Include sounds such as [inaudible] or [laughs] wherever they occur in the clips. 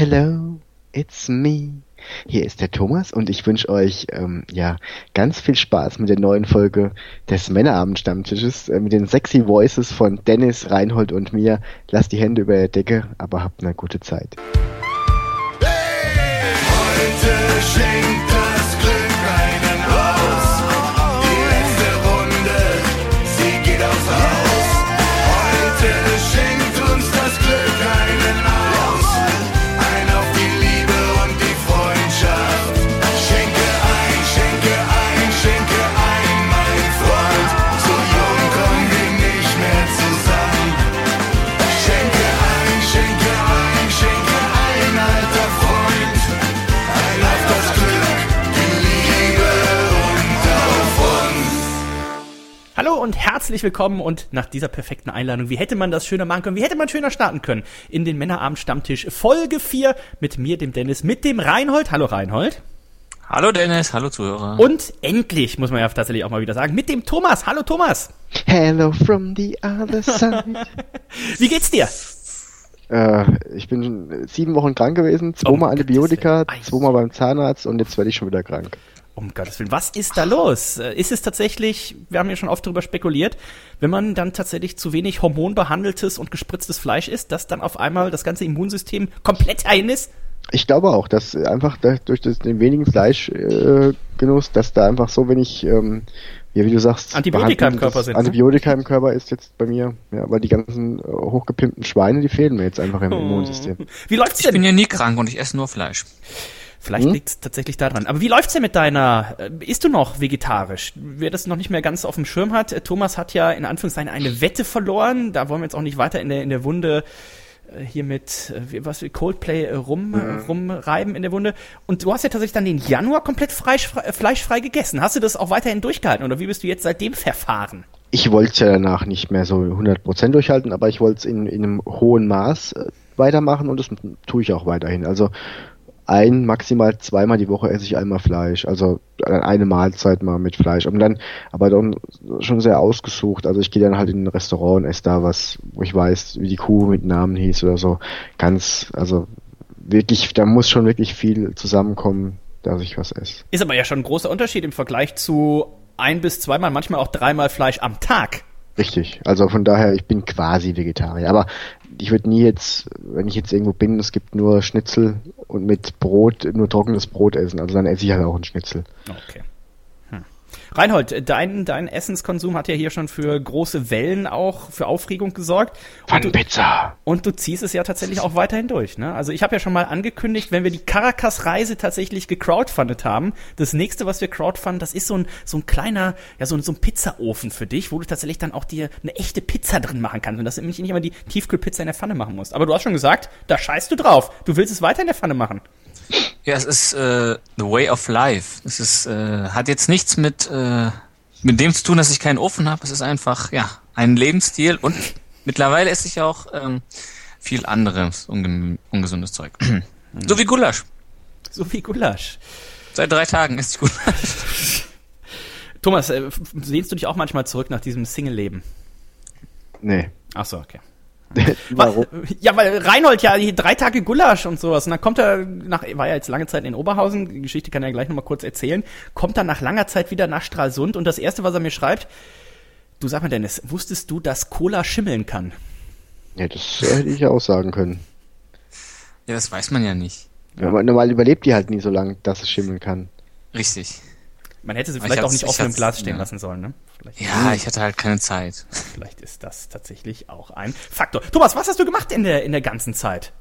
Hello, it's me. Hier ist der Thomas und ich wünsche euch ähm, ja ganz viel Spaß mit der neuen Folge des Männerabend-Stammtisches äh, mit den sexy Voices von Dennis, Reinhold und mir. Lasst die Hände über der Decke, aber habt eine gute Zeit. Hey, heute schenkt Und herzlich willkommen und nach dieser perfekten Einladung, wie hätte man das schöner machen können, wie hätte man schöner starten können in den Männerabend Stammtisch Folge 4 mit mir, dem Dennis, mit dem Reinhold. Hallo Reinhold. Hallo Dennis, hallo Zuhörer. Und endlich, muss man ja tatsächlich auch mal wieder sagen, mit dem Thomas. Hallo Thomas. Hello from the other side. [laughs] Wie geht's dir? äh, ich bin schon sieben Wochen krank gewesen, zweimal Um Antibiotika, zweimal beim Zahnarzt und jetzt werde ich schon wieder krank. Um Gottes Willen, was ist da los? Äh, Ist es tatsächlich, wir haben ja schon oft darüber spekuliert, wenn man dann tatsächlich zu wenig hormonbehandeltes und gespritztes Fleisch isst, dass dann auf einmal das ganze Immunsystem komplett ein ist? Ich glaube auch, dass einfach durch das, den wenigen Fleischgenuss, äh, Genuss, dass da einfach so wenig, ähm, ja, wie du sagst, Antibiotika im Körper sind, ne? Antibiotika im Körper ist jetzt bei mir, ja, weil die ganzen äh, hochgepimpten Schweine, die fehlen mir jetzt einfach im Immunsystem. Wie läuft's ich denn? bin ja nie krank und ich esse nur Fleisch. Vielleicht Hm? liegt's tatsächlich daran. Aber wie läuft's denn mit deiner, äh, isst du noch vegetarisch? Wer das noch nicht mehr ganz auf dem Schirm hat, äh, Thomas hat ja in Anführungszeichen eine Wette verloren. Da wollen wir jetzt auch nicht weiter in der, in der Wunde äh, hier mit, äh, was wie Coldplay rum, äh, rumreiben in der Wunde. Und du hast ja tatsächlich dann den Januar komplett fleischfrei, fleischfrei gegessen. Hast du das auch weiterhin durchgehalten oder wie bist du jetzt seitdem verfahren? Ich wollte es ja danach nicht mehr so 100% durchhalten, aber ich wollte es in, in einem hohen Maß weitermachen und das tue ich auch weiterhin. Also ein, maximal zweimal die Woche esse ich einmal Fleisch, also eine Mahlzeit mal mit Fleisch. Und dann, aber dann schon sehr ausgesucht. Also ich gehe dann halt in ein Restaurant und esse da was, wo ich weiß, wie die Kuh mit Namen hieß oder so. Ganz, also wirklich, da muss schon wirklich viel zusammenkommen, dass ich was esse. Ist aber ja schon ein großer Unterschied im Vergleich zu ein bis zweimal, manchmal auch dreimal Fleisch am Tag. Richtig. Also von daher, ich bin quasi Vegetarier. Aber ich würde nie jetzt, wenn ich jetzt irgendwo bin, es gibt nur Schnitzel und mit Brot, nur trockenes Brot essen. Also dann esse ich halt auch einen Schnitzel. Okay. Reinhold, dein, dein Essenskonsum hat ja hier schon für große Wellen auch, für Aufregung gesorgt. Und du, Pizza. und du ziehst es ja tatsächlich auch weiterhin durch. Ne? Also ich habe ja schon mal angekündigt, wenn wir die Caracas-Reise tatsächlich gecrowdfundet haben, das nächste, was wir crowdfunden, das ist so ein, so ein kleiner, ja so ein, so ein Pizzaofen für dich, wo du tatsächlich dann auch dir eine echte Pizza drin machen kannst und dass du nämlich nicht immer die Tiefkühlpizza in der Pfanne machen musst. Aber du hast schon gesagt, da scheißt du drauf. Du willst es weiter in der Pfanne machen. Ja, es ist äh, the way of life. Es ist, äh, hat jetzt nichts mit, äh, mit dem zu tun, dass ich keinen Ofen habe. Es ist einfach, ja, ein Lebensstil und mittlerweile esse ich auch ähm, viel anderes unge ungesundes Zeug. so wie Gulasch. So wie Gulasch. Seit drei Tagen esse ich Gulasch. Thomas, äh, sehnst du dich auch manchmal zurück nach diesem Single-Leben? Nee. Ach so, okay. [laughs] Warum? Ja, weil Reinhold ja die drei Tage Gulasch und sowas. Und dann kommt er nach, war ja jetzt lange Zeit in Oberhausen, die Geschichte kann er gleich nochmal kurz erzählen, kommt dann nach langer Zeit wieder nach Stralsund und das erste, was er mir schreibt, du sag mal Dennis, wusstest du, dass Cola schimmeln kann? Ja, das hätte ich ja auch sagen können. Ja, das weiß man ja nicht. Ja. Normal überlebt die halt nie so lange, dass es schimmeln kann. Richtig. Man hätte sie Ich vielleicht auch nicht offen im hab's- Glas stehen ja. lassen sollen, ne? Vielleicht, Ja, ich hatte halt keine Zeit. vielleicht ist das tatsächlich auch ein Faktor. Thomas, was hast du gemacht in der, in der ganzen Zeit?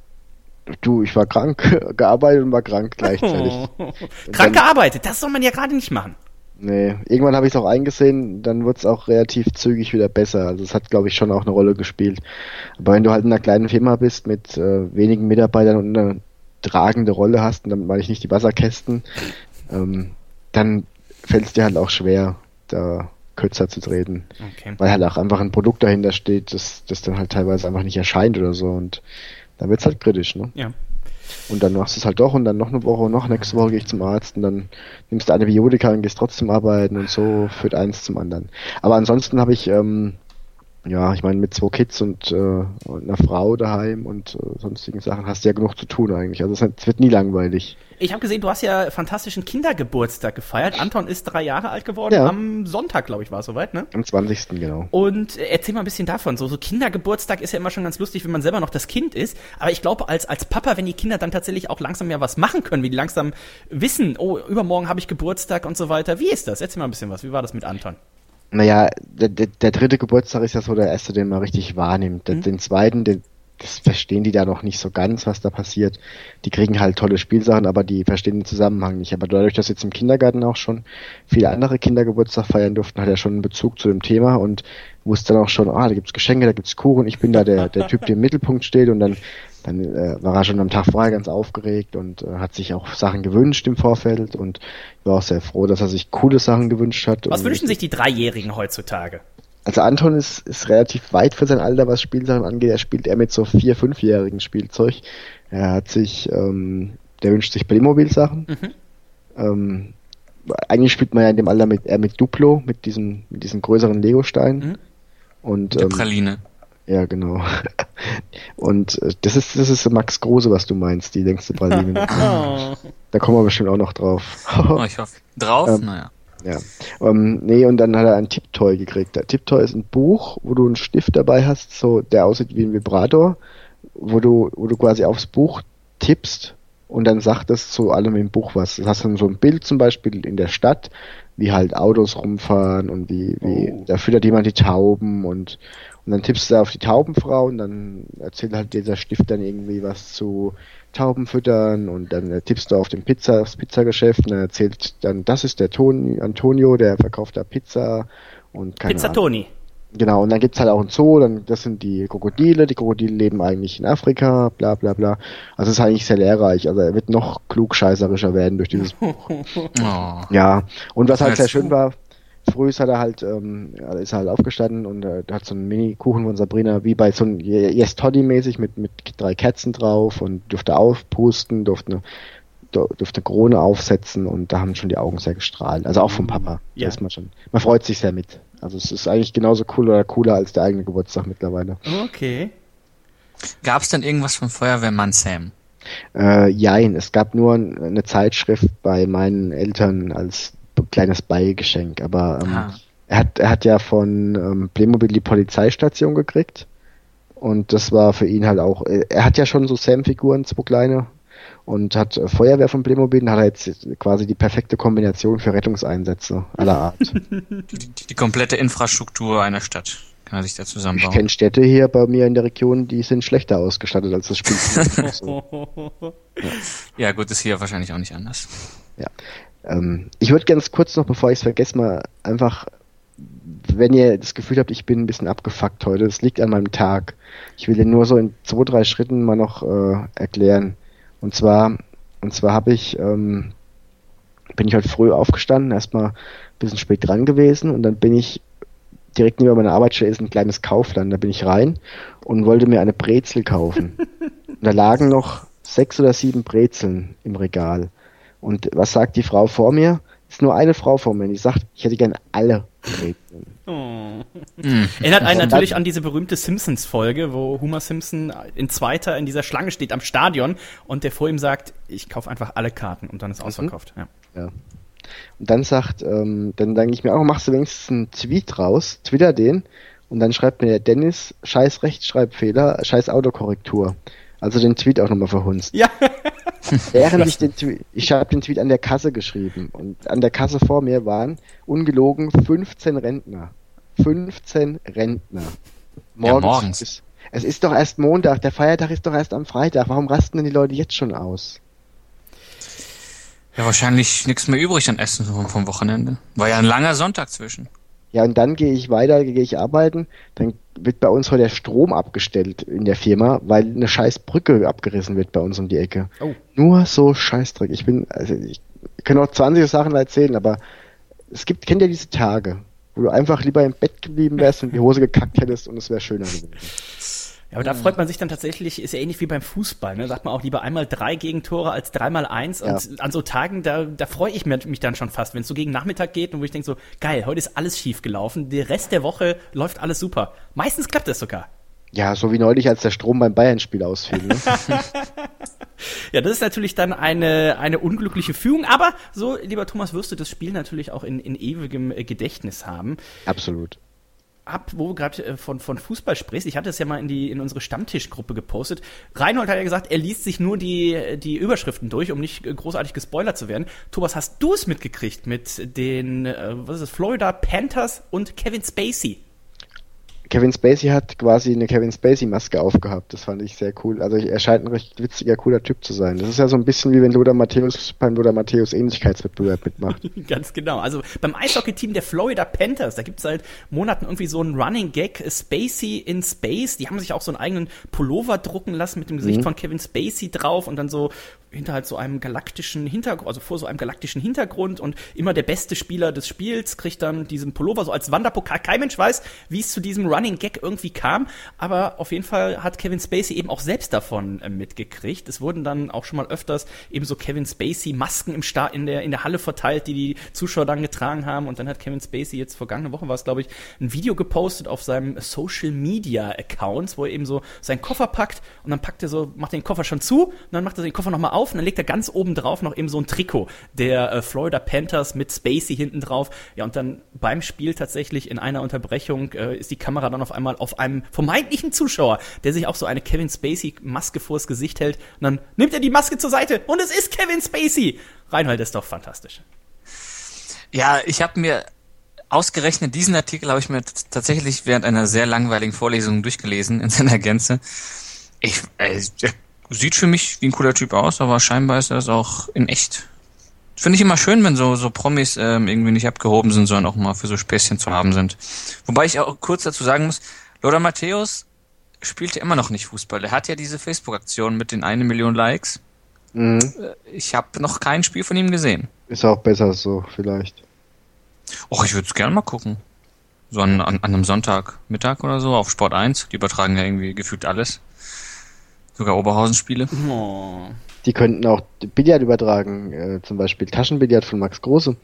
Du, ich war krank, [laughs] gearbeitet und war krank gleichzeitig. [laughs] Krank gearbeitet, das soll man ja gerade nicht machen. Nee, irgendwann habe ich es auch eingesehen, dann wurde es auch relativ zügig wieder besser. Also es hat, glaube ich, schon auch eine Rolle gespielt. Aber wenn du halt in einer kleinen Firma bist mit äh, wenigen Mitarbeitern und eine tragende Rolle hast, und damit meine ich nicht die Wasserkästen, ähm, dann fällt es dir halt auch schwer, da kürzer zu treten. Okay. Weil halt auch einfach ein Produkt dahinter steht, das, das dann halt teilweise einfach nicht erscheint oder so. Und dann wird's halt kritisch, ne? Ja. Und dann machst du es halt doch und dann noch eine Woche und noch nächste Woche gehe ich zum Arzt und dann nimmst du Antibiotika und gehst trotzdem arbeiten und so führt eins zum anderen. Aber ansonsten habe ich ähm, Ja, ich meine, mit zwei Kids und, äh, und einer Frau daheim und äh, sonstigen Sachen hast du ja genug zu tun eigentlich. Also es wird nie langweilig. Ich habe gesehen, du hast ja fantastischen Kindergeburtstag gefeiert. Anton ist drei Jahre alt geworden. Ja. Am Sonntag, glaube ich, war es soweit, ne? Am 20. genau. Und äh, erzähl mal ein bisschen davon. So, so Kindergeburtstag ist ja immer schon ganz lustig, wenn man selber noch das Kind ist. Aber ich glaube, als, als Papa, wenn die Kinder dann tatsächlich auch langsam ja was machen können, wie die langsam wissen, oh, übermorgen habe ich Geburtstag und so weiter. Wie ist das? Erzähl mal ein bisschen was. Wie war das mit Anton? Naja, der, der, der dritte Geburtstag ist ja so der erste, den man richtig wahrnimmt. Den, den zweiten, den, das verstehen die da noch nicht so ganz, was da passiert. Die kriegen halt tolle Spielsachen, aber die verstehen den Zusammenhang nicht. Aber dadurch, dass jetzt im Kindergarten auch schon viele andere Kinder Geburtstag feiern durften, hat er schon einen Bezug zu dem Thema und wusste dann auch schon, ah, da gibt's Geschenke, da gibt's Kuchen, ich bin da der, der Typ, der im Mittelpunkt steht und dann dann äh, war er schon am Tag vorher ganz aufgeregt und äh, hat sich auch Sachen gewünscht im Vorfeld und war auch sehr froh, dass er sich coole Sachen gewünscht hat. Was wünschen sich die Dreijährigen heutzutage? Also Anton ist, ist relativ weit für sein Alter, was Spielsachen angeht. Er spielt eher mit so vier, fünfjährigen Spielzeug. Er hat sich, ähm, der wünscht sich Playmobil-Sachen. Ähm, eigentlich spielt man ja in dem Alter mit, eher mit Duplo, mit diesen, mit diesen größeren Lego-Steinen. Und Der ähm, Praline. ja, genau. [laughs] Und äh, das ist, das ist Max Große, was du meinst, die längste Praline. [laughs] Da kommen wir bestimmt auch noch drauf. Oh, ich hoffe. Drauf? Ähm, naja. Ja. Ähm, nee, und dann hat er ein Tiptoy gekriegt. Der Tiptoy ist ein Buch, wo du einen Stift dabei hast, so der aussieht wie ein Vibrator, wo du, wo du quasi aufs Buch tippst und dann sagt es zu allem im Buch was. Das hast dann so ein Bild zum Beispiel in der Stadt, wie halt Autos rumfahren und wie, wie da füttert jemand die Tauben und und dann tippst du auf die Taubenfrau und dann erzählt halt dieser Stift dann irgendwie was zu Tauben füttern und dann äh, tippst du auf den Pizza, aufs Pizzageschäft und dann erzählt dann, das ist der Toni, Antonio, der verkauft da Pizza und keine Pizza Ahnung. Toni. Genau, und dann gibt's halt auch ein Zoo, dann, das sind die Krokodile, die Krokodile leben eigentlich in Afrika, bla bla bla. Also es ist eigentlich sehr lehrreich, also er wird noch klugscheißerischer werden durch dieses [laughs] Oh. ja, und was halt sehr schön war, früh ist er halt, ähm, ist er halt aufgestanden und äh, hat so einen Mini-Kuchen von Sabrina, wie bei so einem Yes Toddy mäßig mit, mit drei Kerzen drauf und durfte aufpusten, durfte eine, dur- durfte Krone aufsetzen und da haben schon die Augen sehr gestrahlt. Also auch vom Papa. Ja. Da ist man schon, man freut sich sehr mit. Also es ist eigentlich genauso cool oder cooler als der eigene Geburtstag mittlerweile. Okay. Gab es denn irgendwas von Feuerwehrmann Sam? Äh, jein, es gab nur ein- eine Zeitschrift bei meinen Eltern als kleines Beigeschenk, aber ähm, Ah. er hat er hat ja von ähm, Playmobil die Polizeistation gekriegt und das war für ihn halt auch, äh, er hat ja schon so Sam-Figuren, zwei kleine und hat äh, Feuerwehr von Playmobil, dann hat er jetzt quasi die perfekte Kombination für Rettungseinsätze aller Art. Die, [laughs] die komplette Infrastruktur einer Stadt kann er sich da ich zusammenbauen. kenne Städte hier bei mir in der Region, die sind schlechter ausgestattet als das Spiel. so. [laughs] Ja, gut, ist hier wahrscheinlich auch nicht anders. Ähm, ich würde ganz kurz noch, bevor ich es vergesse, mal einfach, wenn ihr das Gefühl habt, ich bin ein bisschen abgefuckt heute, das liegt an meinem Tag. Ich will den nur so in zwei, drei Schritten mal noch äh, erklären. Und zwar, und zwar habe ich, ähm, bin ich heute früh aufgestanden, erstmal ein bisschen spät dran gewesen und dann bin ich direkt neben meiner Arbeitsstelle ist ein kleines Kaufland, da bin ich rein und wollte mir eine Brezel kaufen. [laughs] und da lagen noch sechs oder sieben Brezeln im Regal. Und was sagt die Frau vor mir? Ist nur eine Frau vor mir. Die sagt, ich hätte gern alle Brezeln. Erinnert einen natürlich an diese berühmte Simpsons-Folge, wo Homer Simpson in zweiter in dieser Schlange steht am Stadion und der vor ihm sagt, ich kaufe einfach alle Karten und dann ist ausverkauft. Ja. Ja. Und dann sagt, ähm, dann denke ich mir auch, machst du wenigstens einen Tweet raus, twitter den, und dann schreibt mir der Dennis, scheiß Rechtschreibfehler, scheiß Autokorrektur. Also den Tweet auch nochmal verhunzt. Ja. [laughs] Während ich den Tweet, ich habe den Tweet an der Kasse geschrieben und an der Kasse vor mir waren ungelogen 15 Rentner. 15 Rentner. Morgens. morgens. Ist, es ist doch erst Montag, der Feiertag ist doch erst am Freitag. Warum rasten denn die Leute jetzt schon aus? Ja, wahrscheinlich nichts mehr übrig an Essen vom Wochenende. War ja ein langer Sonntag zwischen. Ja, und dann gehe ich weiter, gehe ich arbeiten, dann wird bei uns heute der Strom abgestellt in der Firma, weil eine scheiß Brücke abgerissen wird bei uns um die Ecke. Oh. Nur so Scheißdreck. Ich bin, also ich kann auch 20 Sachen erzählen, aber es gibt, kennt ihr diese Tage, wo du einfach lieber im Bett geblieben wärst und die Hose gekackt hättest und es wäre schöner gewesen. [laughs] Ja, aber da freut man sich dann tatsächlich, ist ja ähnlich wie beim Fußball, ne? Sagt man auch lieber einmal drei Gegentore als dreimal eins. Ja. Und an so Tagen, da, da freue ich mich dann schon fast, wenn es so gegen Nachmittag geht und wo ich denke so, geil, heute ist alles schief gelaufen, der Rest der Woche läuft alles super. Meistens klappt das sogar. Ja, so wie neulich, als der Strom beim Bayern-Spiel ausfiel. Ne? [laughs] Ja, das ist natürlich dann eine, eine unglückliche Fügung, aber so, lieber Thomas, wirst du das Spiel natürlich auch in, in ewigem äh, Gedächtnis haben. Absolut. Ab, wo du gerade äh, von, von Fußball sprichst, ich hatte es ja mal in, die, in unsere Stammtischgruppe gepostet. Reinhold hat ja gesagt, er liest sich nur die, die Überschriften durch, um nicht äh, großartig gespoilert zu werden. Thomas, hast du es mitgekriegt mit den, äh, was ist es, Florida Panthers und Kevin Spacey? Kevin Spacey hat quasi eine Kevin Spacey-Maske aufgehabt. Das fand ich sehr cool. Also er scheint ein recht witziger, cooler Typ zu sein. Das ist ja so ein bisschen wie wenn Lothar Matthäus beim Lothar Matthäus Ähnlichkeitswettbewerb mitmacht. [laughs] Ganz genau. Also beim Eishockey-Team der Florida Panthers, da gibt es seit Monaten irgendwie so einen Running Gag, Spacey in Space. Die haben sich auch so einen eigenen Pullover drucken lassen mit dem Gesicht Mhm. von Kevin Spacey drauf und dann so hinter halt so einem galaktischen Hintergrund, also vor so einem galaktischen Hintergrund und immer der beste Spieler des Spiels kriegt dann diesen Pullover so als Wanderpokal. Kein Mensch weiß, wie es zu diesem Running Gag irgendwie kam, aber auf jeden Fall hat Kevin Spacey eben auch selbst davon äh, mitgekriegt. Es wurden dann auch schon mal öfters eben so Kevin Spacey Masken im Sta in der in der Halle verteilt, die die Zuschauer dann getragen haben und dann hat Kevin Spacey jetzt vergangene Woche war es glaube ich ein Video gepostet auf seinem Social Media Accounts, wo er eben so seinen Koffer packt und dann packt er so macht den Koffer schon zu und dann macht er den Koffer nochmal auf und dann legt er ganz oben drauf noch eben so ein Trikot der äh, Florida Panthers mit Spacey hinten drauf. Ja und dann beim Spiel tatsächlich in einer Unterbrechung äh, ist die Kamera dann auf einmal auf einem vermeintlichen Zuschauer, der sich auch so eine Kevin Spacey Maske vors Gesicht hält und dann nimmt er die Maske zur Seite und es ist Kevin Spacey. Reinhold ist doch fantastisch. Ja, ich habe mir ausgerechnet diesen Artikel habe ich mir tatsächlich während einer sehr langweiligen Vorlesung durchgelesen in seiner Gänze. Ich, äh, sieht für mich wie ein cooler Typ aus, aber scheinbar ist er es auch in echt. Finde ich immer schön, wenn so, so Promis ähm, irgendwie nicht abgehoben sind, sondern auch mal für so Späßchen zu haben sind. Wobei ich auch kurz dazu sagen muss, Lothar Matthäus spielte immer noch nicht Fußball. Er hat ja diese Facebook-Aktion mit den eine Million Likes. Mhm. Ich habe noch kein Spiel von ihm gesehen. Ist auch besser so, vielleicht. Och, ich würde es gerne mal gucken. So an, an, an einem Sonntagmittag oder so auf Sport 1. Die übertragen ja irgendwie gefühlt alles. Sogar Oberhausen-Spiele. Oh. Die könnten auch Billard übertragen, äh, zum Beispiel Taschenbillard von Max Große.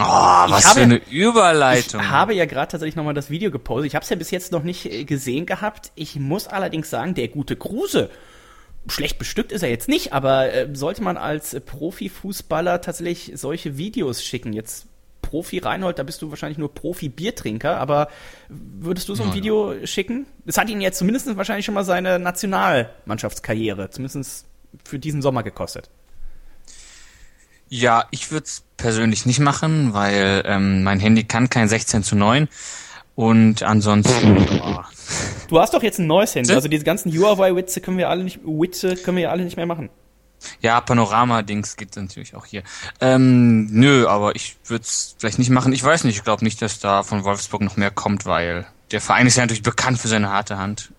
Oh, was habe- für eine Ich Überleitung. habe ja gerade tatsächlich nochmal das Video gepostet. Ich habe es ja bis jetzt noch nicht äh, gesehen gehabt. Ich muss allerdings sagen, der gute Kruse, schlecht bestückt ist er jetzt nicht, aber äh, sollte man als Profifußballer tatsächlich solche Videos schicken? Jetzt Profi Reinhold, da bist du wahrscheinlich nur Profi-Biertrinker, aber würdest du so ein Ja, ja. Video schicken? Das hat ihn jetzt zumindest wahrscheinlich schon mal seine Nationalmannschaftskarriere, zumindest für diesen Sommer gekostet. ja, ich würde es persönlich nicht machen, weil ähm, mein Handy kann kein 16 zu 9. Und ansonsten, oh, Du hast doch jetzt ein neues Handy, also diese ganzen Huawei-Witze können wir alle nicht, Witze können wir ja alle nicht mehr machen. Ja, Panorama-Dings gibt natürlich auch hier. Ähm, nö, aber ich würde es vielleicht nicht machen. Ich weiß nicht, ich glaube nicht, dass da von Wolfsburg noch mehr kommt, weil der Verein ist ja natürlich bekannt für seine harte Hand.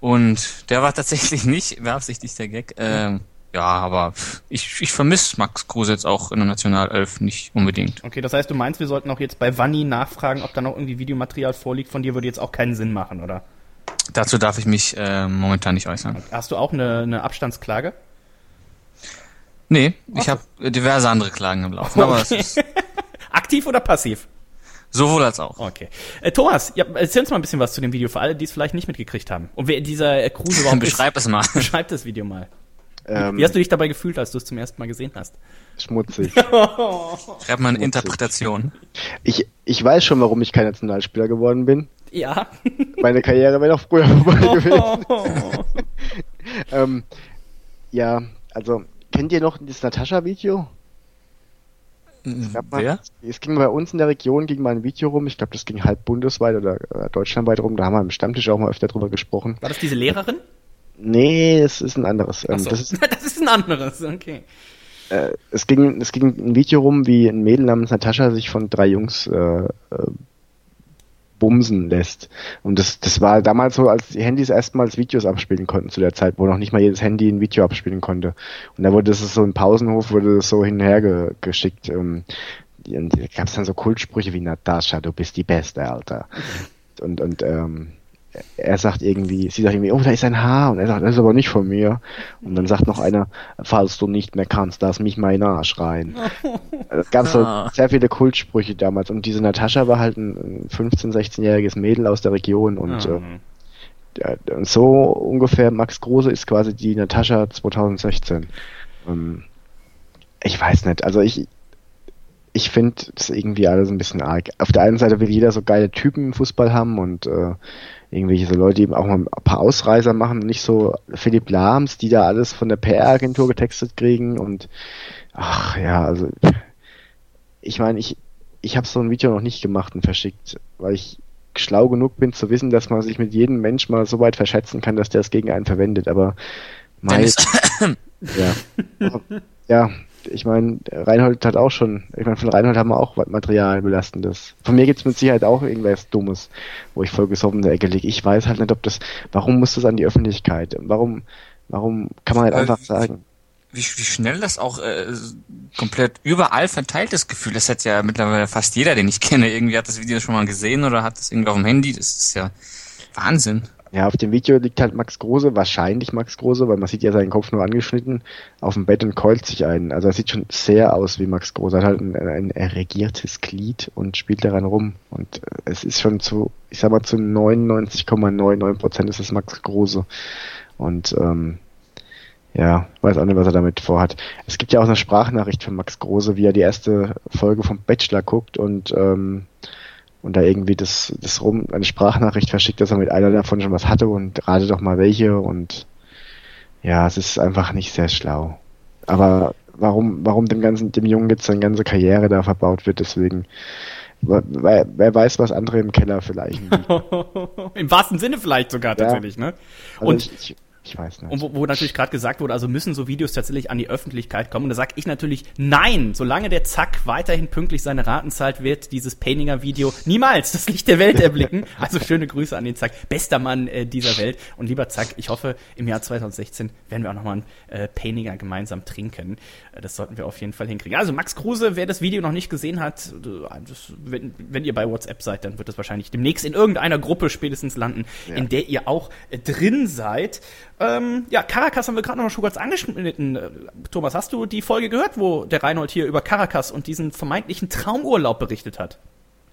Und der war tatsächlich nicht beabsichtigt, der Gag. Ähm, ja, aber ich, ich vermisse Max Kruse jetzt auch in der Nationalelf nicht unbedingt. Okay, das heißt, du meinst, wir sollten auch jetzt bei Vanni nachfragen, ob da noch irgendwie Videomaterial vorliegt von dir, würde jetzt auch keinen Sinn machen, oder? Dazu darf ich mich äh, momentan nicht äußern. Hast du auch eine, eine Abstandsklage? Nee, ich habe diverse andere Klagen im Laufen, ist [laughs] Aktiv oder passiv? sowohl als auch. Okay. Äh, Thomas, ja, erzähl uns mal ein bisschen was zu dem Video, für alle, die es vielleicht nicht mitgekriegt haben. Und wer dieser äh, Kruse überhaupt [laughs] Beschreib es mal. ist. [laughs] Beschreib das Video mal. Ähm, Wie hast du dich dabei gefühlt, als du es zum ersten Mal gesehen hast? schmutzig. Schreib mal eine Interpretation. Ich, ich weiß schon, warum ich kein Nationalspieler geworden bin. Ja. Meine Karriere wäre noch früher [laughs] vorbei gewesen. [laughs] ähm, ja, also, kennt ihr noch das Natascha-Video? mal- Wer? Es ging bei uns in der Region ging mal ein Video rum, ich glaube, das ging halb bundesweit oder äh, deutschlandweit rum, da haben wir im Stammtisch auch mal öfter drüber gesprochen. War das diese Lehrerin? Nee, es ist ein anderes. Ähm, so. das ist, [laughs] das ist ein anderes, okay. äh, es, ging, es ging ein Video rum, wie ein Mädel namens Natascha sich von drei Jungs äh, äh, bumsen lässt. Und das, das war damals so, als die Handys erstmals Videos abspielen konnten zu der Zeit, wo noch nicht mal jedes Handy ein Video abspielen konnte. Und da wurde das so im Pausenhof wurde das so hin und her ge geschickt. Ähm, und da gab es dann so Kultsprüche wie Natascha, du bist die Beste, Alter. Und, und ähm, er sagt irgendwie, sie sagt irgendwie, oh, da ist ein Haar und er sagt, das ist aber nicht von mir. Und dann sagt noch einer, falls du nicht mehr kannst, lass mich mal Arsch rein. [laughs] Es gab so Ah. sehr viele Kultsprüche damals und diese Natascha war halt ein 15-, 16-jähriges Mädel aus der Region und Ah. äh, so ungefähr Max Große ist quasi die Natascha 2016. Ähm, ich weiß nicht, also ich ich finde das irgendwie alles ein bisschen arg. Auf der einen Seite will jeder so geile Typen im Fußball haben und äh, irgendwelche so Leute, die eben auch mal ein paar Ausreißer machen, nicht so Philipp Lahms, die da alles von der PR-Agentur getextet kriegen und ach ja, also ich meine, ich ich habe so ein Video noch nicht gemacht und verschickt, weil ich schlau genug bin zu wissen, dass man sich mit jedem Mensch mal so weit verschätzen kann, dass der es gegen einen verwendet, aber mein, Dennis, [laughs] ja. ja, ich meine, Reinhold hat auch schon, ich meine, von Reinhold haben wir auch was Material belastendes. Von mir gibt's mit Sicherheit auch irgendwas Dummes, wo ich voll gesoffen in der Ecke liege. Ich weiß halt nicht, ob das, warum muss das an die Öffentlichkeit? Warum, warum kann man halt einfach sagen? wie, wie schnell das auch äh, komplett überall verteilt ist Gefühl. Das hat ja mittlerweile fast jeder, den ich kenne, irgendwie hat das Video schon mal gesehen oder hat das irgendwie auf dem Handy. Das ist ja Wahnsinn. Ja, auf dem Video liegt halt Max Große, wahrscheinlich Max Große, weil man sieht ja seinen Kopf nur angeschnitten, auf dem Bett und keult sich ein. Also er sieht schon sehr aus wie Max Große. Er hat halt ein, ein erregiertes Glied und spielt daran rum. Und äh, es ist schon zu, ich sag mal, zu 99,99 Prozent ist es Max Große. Und ähm, ja, weiß auch nicht, was er damit vorhat. Es gibt ja auch eine Sprachnachricht von Max Große, wie er die erste Folge vom Bachelor guckt und ähm, und da irgendwie das, das rum, eine Sprachnachricht verschickt, dass er mit einer davon schon was hatte und rate doch mal welche und ja, es ist einfach nicht sehr schlau. Aber warum, warum dem ganzen, dem Jungen jetzt seine ganze Karriere da verbaut wird, deswegen, wer, wer weiß, was andere im Keller vielleicht. [laughs] Im wahrsten Sinne vielleicht sogar tatsächlich, ne? Also Und ich, ich, ich weiß nicht. Und wo, wo natürlich gerade gesagt wurde, also müssen so Videos tatsächlich an die Öffentlichkeit kommen. Und da sage ich natürlich, nein, solange der Zack weiterhin pünktlich seine Raten zahlt, wird dieses Paininger Video niemals das Licht der Welt erblicken. [laughs] Also schöne Grüße an den Zack, bester Mann äh, dieser Welt. Und lieber Zack, ich hoffe, im Jahr 2016 werden wir auch nochmal ein äh, Paininger gemeinsam trinken. Äh, das sollten wir auf jeden Fall hinkriegen. Also Max Kruse, wer das Video noch nicht gesehen hat, äh, das, wenn, wenn ihr bei WhatsApp seid, dann wird das wahrscheinlich demnächst in irgendeiner Gruppe spätestens landen, in der ihr auch äh, drin seid. Ähm, ja, Caracas haben wir gerade noch mal schon kurz angeschnitten. Äh, Thomas, hast du die Folge gehört, wo der Reinhold hier über Caracas und diesen vermeintlichen Traumurlaub berichtet hat?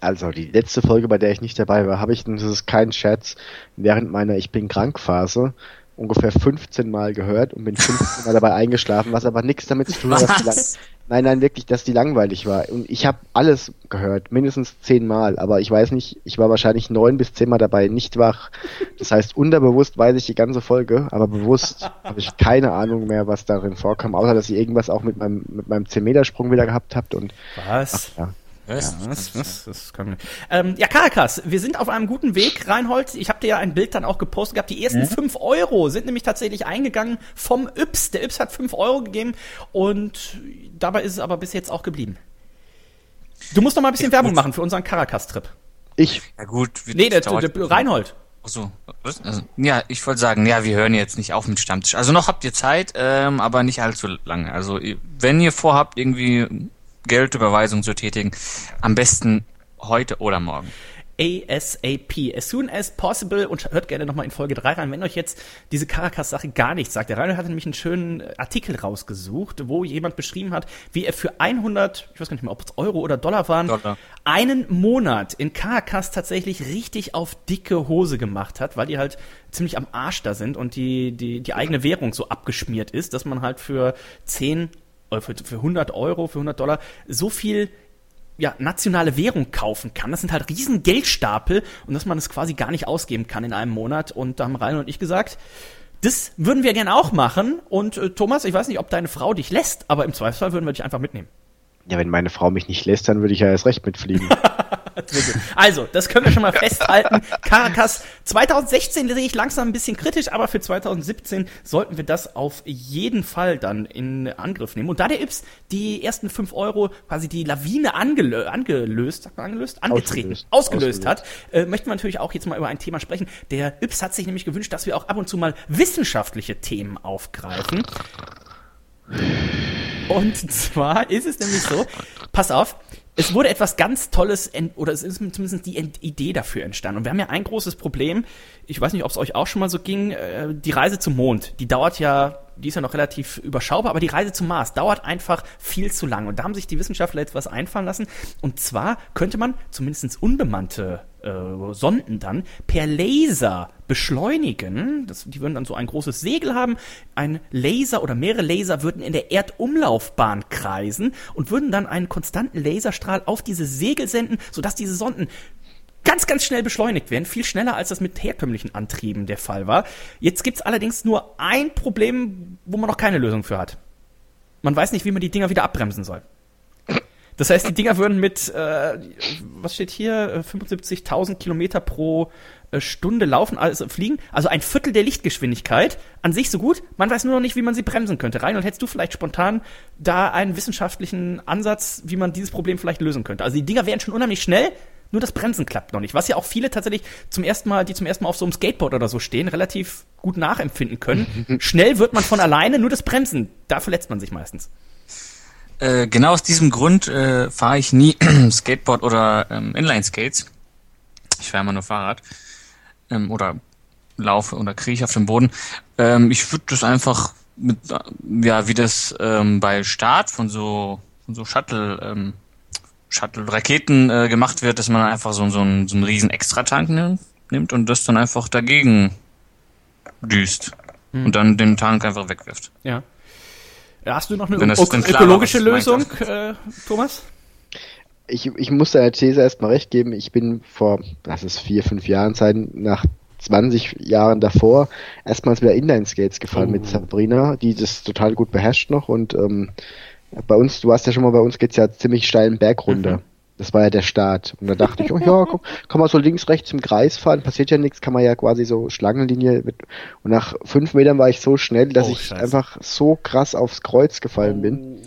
Also die letzte Folge, bei der ich nicht dabei war, habe ich, und das ist kein Scherz, während meiner Ich bin krank Phase ungefähr 15 Mal gehört und bin 15 Mal dabei eingeschlafen, was aber nichts damit zu tun hat, Was? Nein, nein, wirklich, dass die langweilig war. Und ich habe alles gehört, mindestens zehnmal, aber ich weiß nicht, ich war wahrscheinlich neun bis zehnmal dabei nicht wach. Das heißt, unterbewusst weiß ich die ganze Folge, aber bewusst habe ich keine Ahnung mehr, was darin vorkam, außer dass ihr irgendwas auch mit meinem mit meinem 10-Meter-Sprung wieder gehabt habt und Was? ja. Was? Was, was, das kann ähm, ja, Caracas, wir sind auf einem guten Weg, Reinhold. Ich habe dir ja ein Bild dann auch gepostet gehabt. Die ersten fünf Euro sind nämlich tatsächlich eingegangen vom Yps. Der Yps hat fünf Euro gegeben und dabei ist es aber bis jetzt auch geblieben. Du musst noch mal ein bisschen Werbung machen für unseren Caracas-Trip. Ich, Ja gut. Nee, der, der, der Reinhold. Ach so. Was? Also, ja, ich wollte sagen, ja, wir hören jetzt nicht auf mit Stammtisch. Also noch habt ihr Zeit, ähm, aber nicht allzu lange. Also wenn ihr vorhabt, irgendwie Geldüberweisung zu tätigen, am besten heute oder morgen. ASAP, as soon as possible und hört gerne nochmal in Folge 3 rein, wenn euch jetzt diese Caracas-Sache gar nichts sagt. Der Reinhold hatte nämlich einen schönen Artikel rausgesucht, wo jemand beschrieben hat, wie er für 100, ich weiß gar nicht mehr, ob es Euro oder Dollar waren, Dollar. einen Monat in Caracas tatsächlich richtig auf dicke Hose gemacht hat, weil die halt ziemlich am Arsch da sind und die, die, die eigene Währung so abgeschmiert ist, dass man halt für 10 oder für, für 100 Euro, für 100 Dollar so viel ja, nationale Währung kaufen kann. Das sind halt riesen Geldstapel und dass man es quasi gar nicht ausgeben kann in einem Monat. Und da haben Rainer und ich gesagt, das würden wir gerne auch machen. Und äh, Thomas, ich weiß nicht, ob deine Frau dich lässt, aber im Zweifelsfall würden wir dich einfach mitnehmen. ja, wenn meine Frau mich nicht lässt, dann würde ich ja erst recht mitfliegen. [laughs] Also, das können wir schon mal festhalten. Caracas 2016 sehe ich langsam ein bisschen kritisch, aber für 2017 sollten wir das auf jeden Fall dann in Angriff nehmen. Und da der Yps die ersten 5 Euro quasi die Lawine angelö angelöst, sagt man angelöst? Angetreten, Ausgelöst. ausgelöst, hat, äh, möchten wir natürlich auch jetzt mal über ein Thema sprechen. Der Yps hat sich nämlich gewünscht, dass wir auch ab und zu mal wissenschaftliche Themen aufgreifen. Und zwar ist es nämlich so, pass auf, es wurde etwas ganz Tolles, oder es ist zumindest die Ent Idee dafür entstanden. Und wir haben ja ein großes Problem, ich weiß nicht, ob es euch auch schon mal so ging, äh, die Reise zum Mond, die dauert ja, die ist ja noch relativ überschaubar, aber die Reise zum Mars dauert einfach viel zu lang. Und da haben sich die Wissenschaftler etwas einfallen lassen. Und zwar könnte man zumindest unbemannte äh, Sonden dann per Laser beschleunigen. Das, die würden dann so ein großes Segel haben. Ein Laser oder mehrere Laser würden in der Erdumlaufbahn kreisen und würden dann einen konstanten Laserstrahl auf diese Segel senden, sodass diese Sonden ganz, ganz schnell beschleunigt werden. Viel schneller, als das mit herkömmlichen Antrieben der Fall war. Jetzt gibt's allerdings nur ein Problem, wo man noch keine Lösung für hat. Man weiß nicht, wie man die Dinger wieder abbremsen soll. Das heißt, die Dinger würden mit, äh, was steht hier, Äh, 75.000 Kilometer pro äh, Stunde laufen, also fliegen, also ein Viertel der Lichtgeschwindigkeit. An sich so gut, man weiß nur noch nicht, wie man sie bremsen könnte. Reinhold, hättest du vielleicht spontan da einen wissenschaftlichen Ansatz, wie man dieses Problem vielleicht lösen könnte? Also die Dinger wären schon unheimlich schnell, nur das Bremsen klappt noch nicht. Was ja auch viele tatsächlich zum ersten Mal, die zum ersten Mal auf so einem Skateboard oder so stehen, relativ gut nachempfinden können. [laughs] Schnell wird man von alleine, nur das Bremsen, da verletzt man sich meistens. Äh, genau aus diesem Grund äh, fahre ich nie [clears throat] Skateboard oder ähm, Inline-Skates. Ich fahre immer nur Fahrrad. Ähm, oder laufe oder krieche auf dem Boden. Ähm, ich würde das einfach mit, ja, wie das ähm, bei Start von so, von so Shuttle, ähm, Shuttle-Raketen äh, gemacht wird, dass man einfach so, so, einen, so einen riesen Extratank nimmt, nimmt und das dann einfach dagegen düst. Und dann den Tank einfach wegwirft. Ja. Hast du noch eine ökologische Lösung, äh, Thomas? Ich, ich muss deiner These erstmal recht geben. Ich bin vor, das ist vier, fünf Jahren Zeit, nach 20 Jahren davor, erstmals wieder Inline-Skates gefahren mit Sabrina, die das total gut beherrscht noch und ähm, bei uns, du hast ja schon mal, bei uns geht's ja ziemlich steilen Berg runter. Das war ja der Start. Und da dachte ich, oh ja, komm, kann man so links, rechts im Kreis fahren, passiert ja nichts, kann man ja quasi so Schlangenlinie mit. Und nach fünf Metern war ich so schnell, dass Oh, ich Scheiße. einfach so krass aufs Kreuz gefallen bin.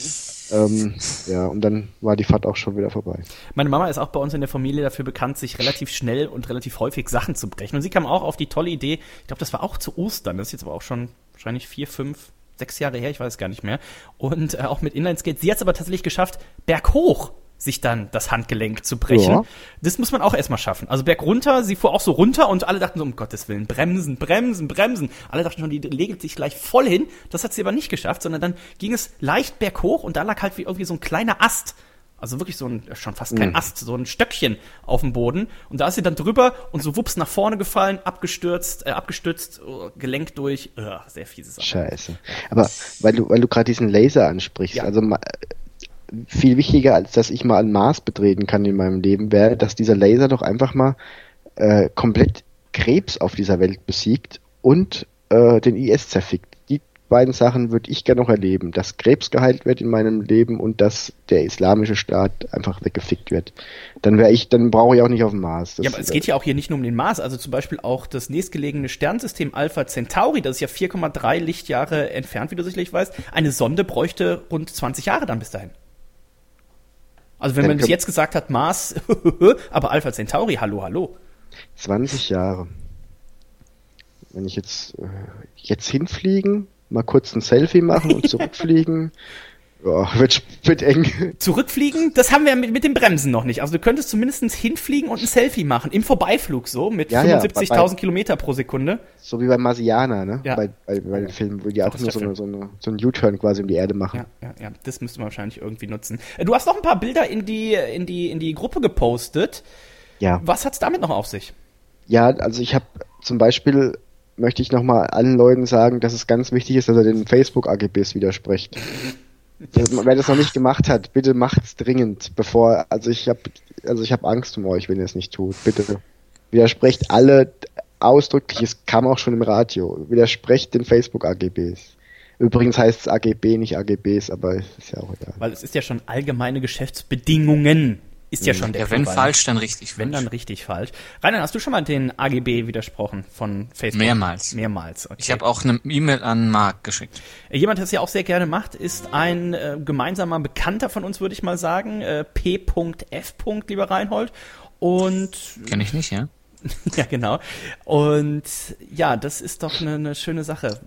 Ähm, ja, und dann war die Fahrt auch schon wieder vorbei. Meine Mama ist auch bei uns in der Familie dafür bekannt, sich relativ schnell und relativ häufig Sachen zu brechen. Und sie kam auch auf die tolle Idee, ich glaube, das war auch zu Ostern, das ist jetzt aber auch schon wahrscheinlich vier, fünf, sechs Jahre her, ich weiß es gar nicht mehr. Und äh, auch mit Inlineskate. Sie hat es aber tatsächlich geschafft, berghoch sich dann das Handgelenk zu brechen. Ja. Das muss man auch erstmal schaffen. Also berg runter, sie fuhr auch so runter und alle dachten so, um Gottes Willen, bremsen, bremsen, bremsen. Alle dachten schon, die legelt sich gleich voll hin. Das hat sie aber nicht geschafft, sondern dann ging es leicht berghoch und da lag halt wie irgendwie so ein kleiner Ast. Also wirklich so ein, schon fast kein Ast, so ein Stöckchen auf dem Boden. Und da ist sie dann drüber und so wups nach vorne gefallen, abgestürzt, äh, abgestützt, oh, Gelenk durch. Ugh, sehr fiese Sache. Scheiße. Aber weil du, weil du gerade diesen Laser ansprichst, Ja. also viel wichtiger, als dass ich mal ein Mars betreten kann in meinem Leben, wäre, dass dieser Laser doch einfach mal äh, komplett Krebs auf dieser Welt besiegt und äh, den IS zerfickt. Die beiden Sachen würde ich gerne noch erleben, dass Krebs geheilt wird in meinem Leben und dass der islamische Staat einfach weggefickt wird. Dann wäre ich, dann brauche ich auch nicht auf dem Mars. Das- Ja, aber es geht ja auch hier nicht nur um den Mars, also zum Beispiel auch das nächstgelegene Sternsystem Alpha Centauri, das ist ja 4,3 Lichtjahre entfernt, wie du sicherlich weißt. Eine Sonde bräuchte rund 20 Jahre dann bis dahin. Also wenn Dann man bis jetzt gesagt hat, Mars, [laughs] aber Alpha Centauri, hallo, hallo. 20 Jahre. Wenn ich jetzt, äh, jetzt hinfliegen, mal kurz ein Selfie machen und [laughs] zurückfliegen, ja, wird, wird eng. Zurückfliegen, das haben wir mit, mit den Bremsen noch nicht. Also du könntest zumindest hinfliegen und ein Selfie machen, im Vorbeiflug so, mit Ja, ja, 75.000 bei- Kilometer pro Sekunde. So wie bei Marsianer, ne? Ja. Bei, bei, bei den Filmen, wo die auch nur so, eine, so, eine, so einen U-Turn quasi um die Erde machen. Ja, ja, ja, das müsste man wahrscheinlich irgendwie nutzen. Äh, Du hast noch ein paar Bilder in die, in die, in die Gruppe gepostet. Ja, Was hat's damit noch auf sich? ja also ich habe zum Beispiel, möchte ich nochmal allen Leuten sagen, dass es ganz wichtig ist, dass er den Facebook-AGBs widerspricht. [laughs] Wer das noch nicht gemacht hat, bitte macht's dringend, bevor, also ich habe also ich habe Angst um euch, wenn ihr es nicht tut. Bitte widersprecht alle ausdrücklich, es kam auch schon im Radio, widersprecht den Facebook-AGBs. Übrigens heißt es AGB, nicht AGBs, aber ist ja auch egal. Weil es ist ja schon allgemeine Geschäftsbedingungen. Ist ja schon der Ja, wenn Plural. falsch, dann richtig. Wenn dann richtig falsch. Rainer, hast du schon mal den AGB widersprochen von Facebook? Mehrmals. Mehrmals. Okay. Ich habe auch eine E-Mail an Marc geschickt. Jemand, der es ja auch sehr gerne macht, ist ein äh, gemeinsamer Bekannter von uns, würde ich mal sagen. Äh, P.F. lieber Reinhold. Und Kenne ich nicht, ja? [laughs] ja, genau. Und ja, das ist doch eine, eine schöne Sache.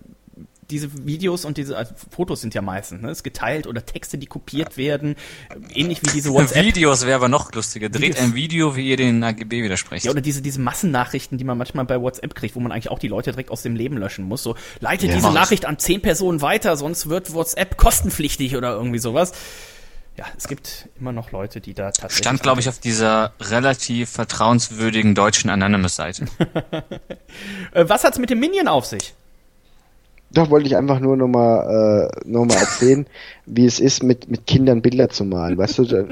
Diese Videos und diese also Fotos sind ja meistens, ne? ist geteilt oder Texte, die kopiert werden, ähnlich wie diese WhatsApp. Videos wäre aber noch lustiger. Dreht Videos. ein Video, wie ihr den AGB widersprecht. Ja, oder diese, diese Massennachrichten, die man manchmal bei WhatsApp kriegt, wo man eigentlich auch die Leute direkt aus dem Leben löschen muss. So, leite diese Mach es. Nachricht an zehn Personen weiter, sonst wird WhatsApp kostenpflichtig oder irgendwie sowas. Ja, es gibt immer noch Leute, die da tatsächlich. Stand, glaube ich, auf dieser relativ vertrauenswürdigen deutschen Anonymous-Seite. [laughs] Äh, was hat's mit dem Minion auf sich? Da wollte ich einfach nur nochmal äh, noch mal erzählen, [laughs] wie es ist, mit, mit Kindern Bilder zu malen. Weißt du, da-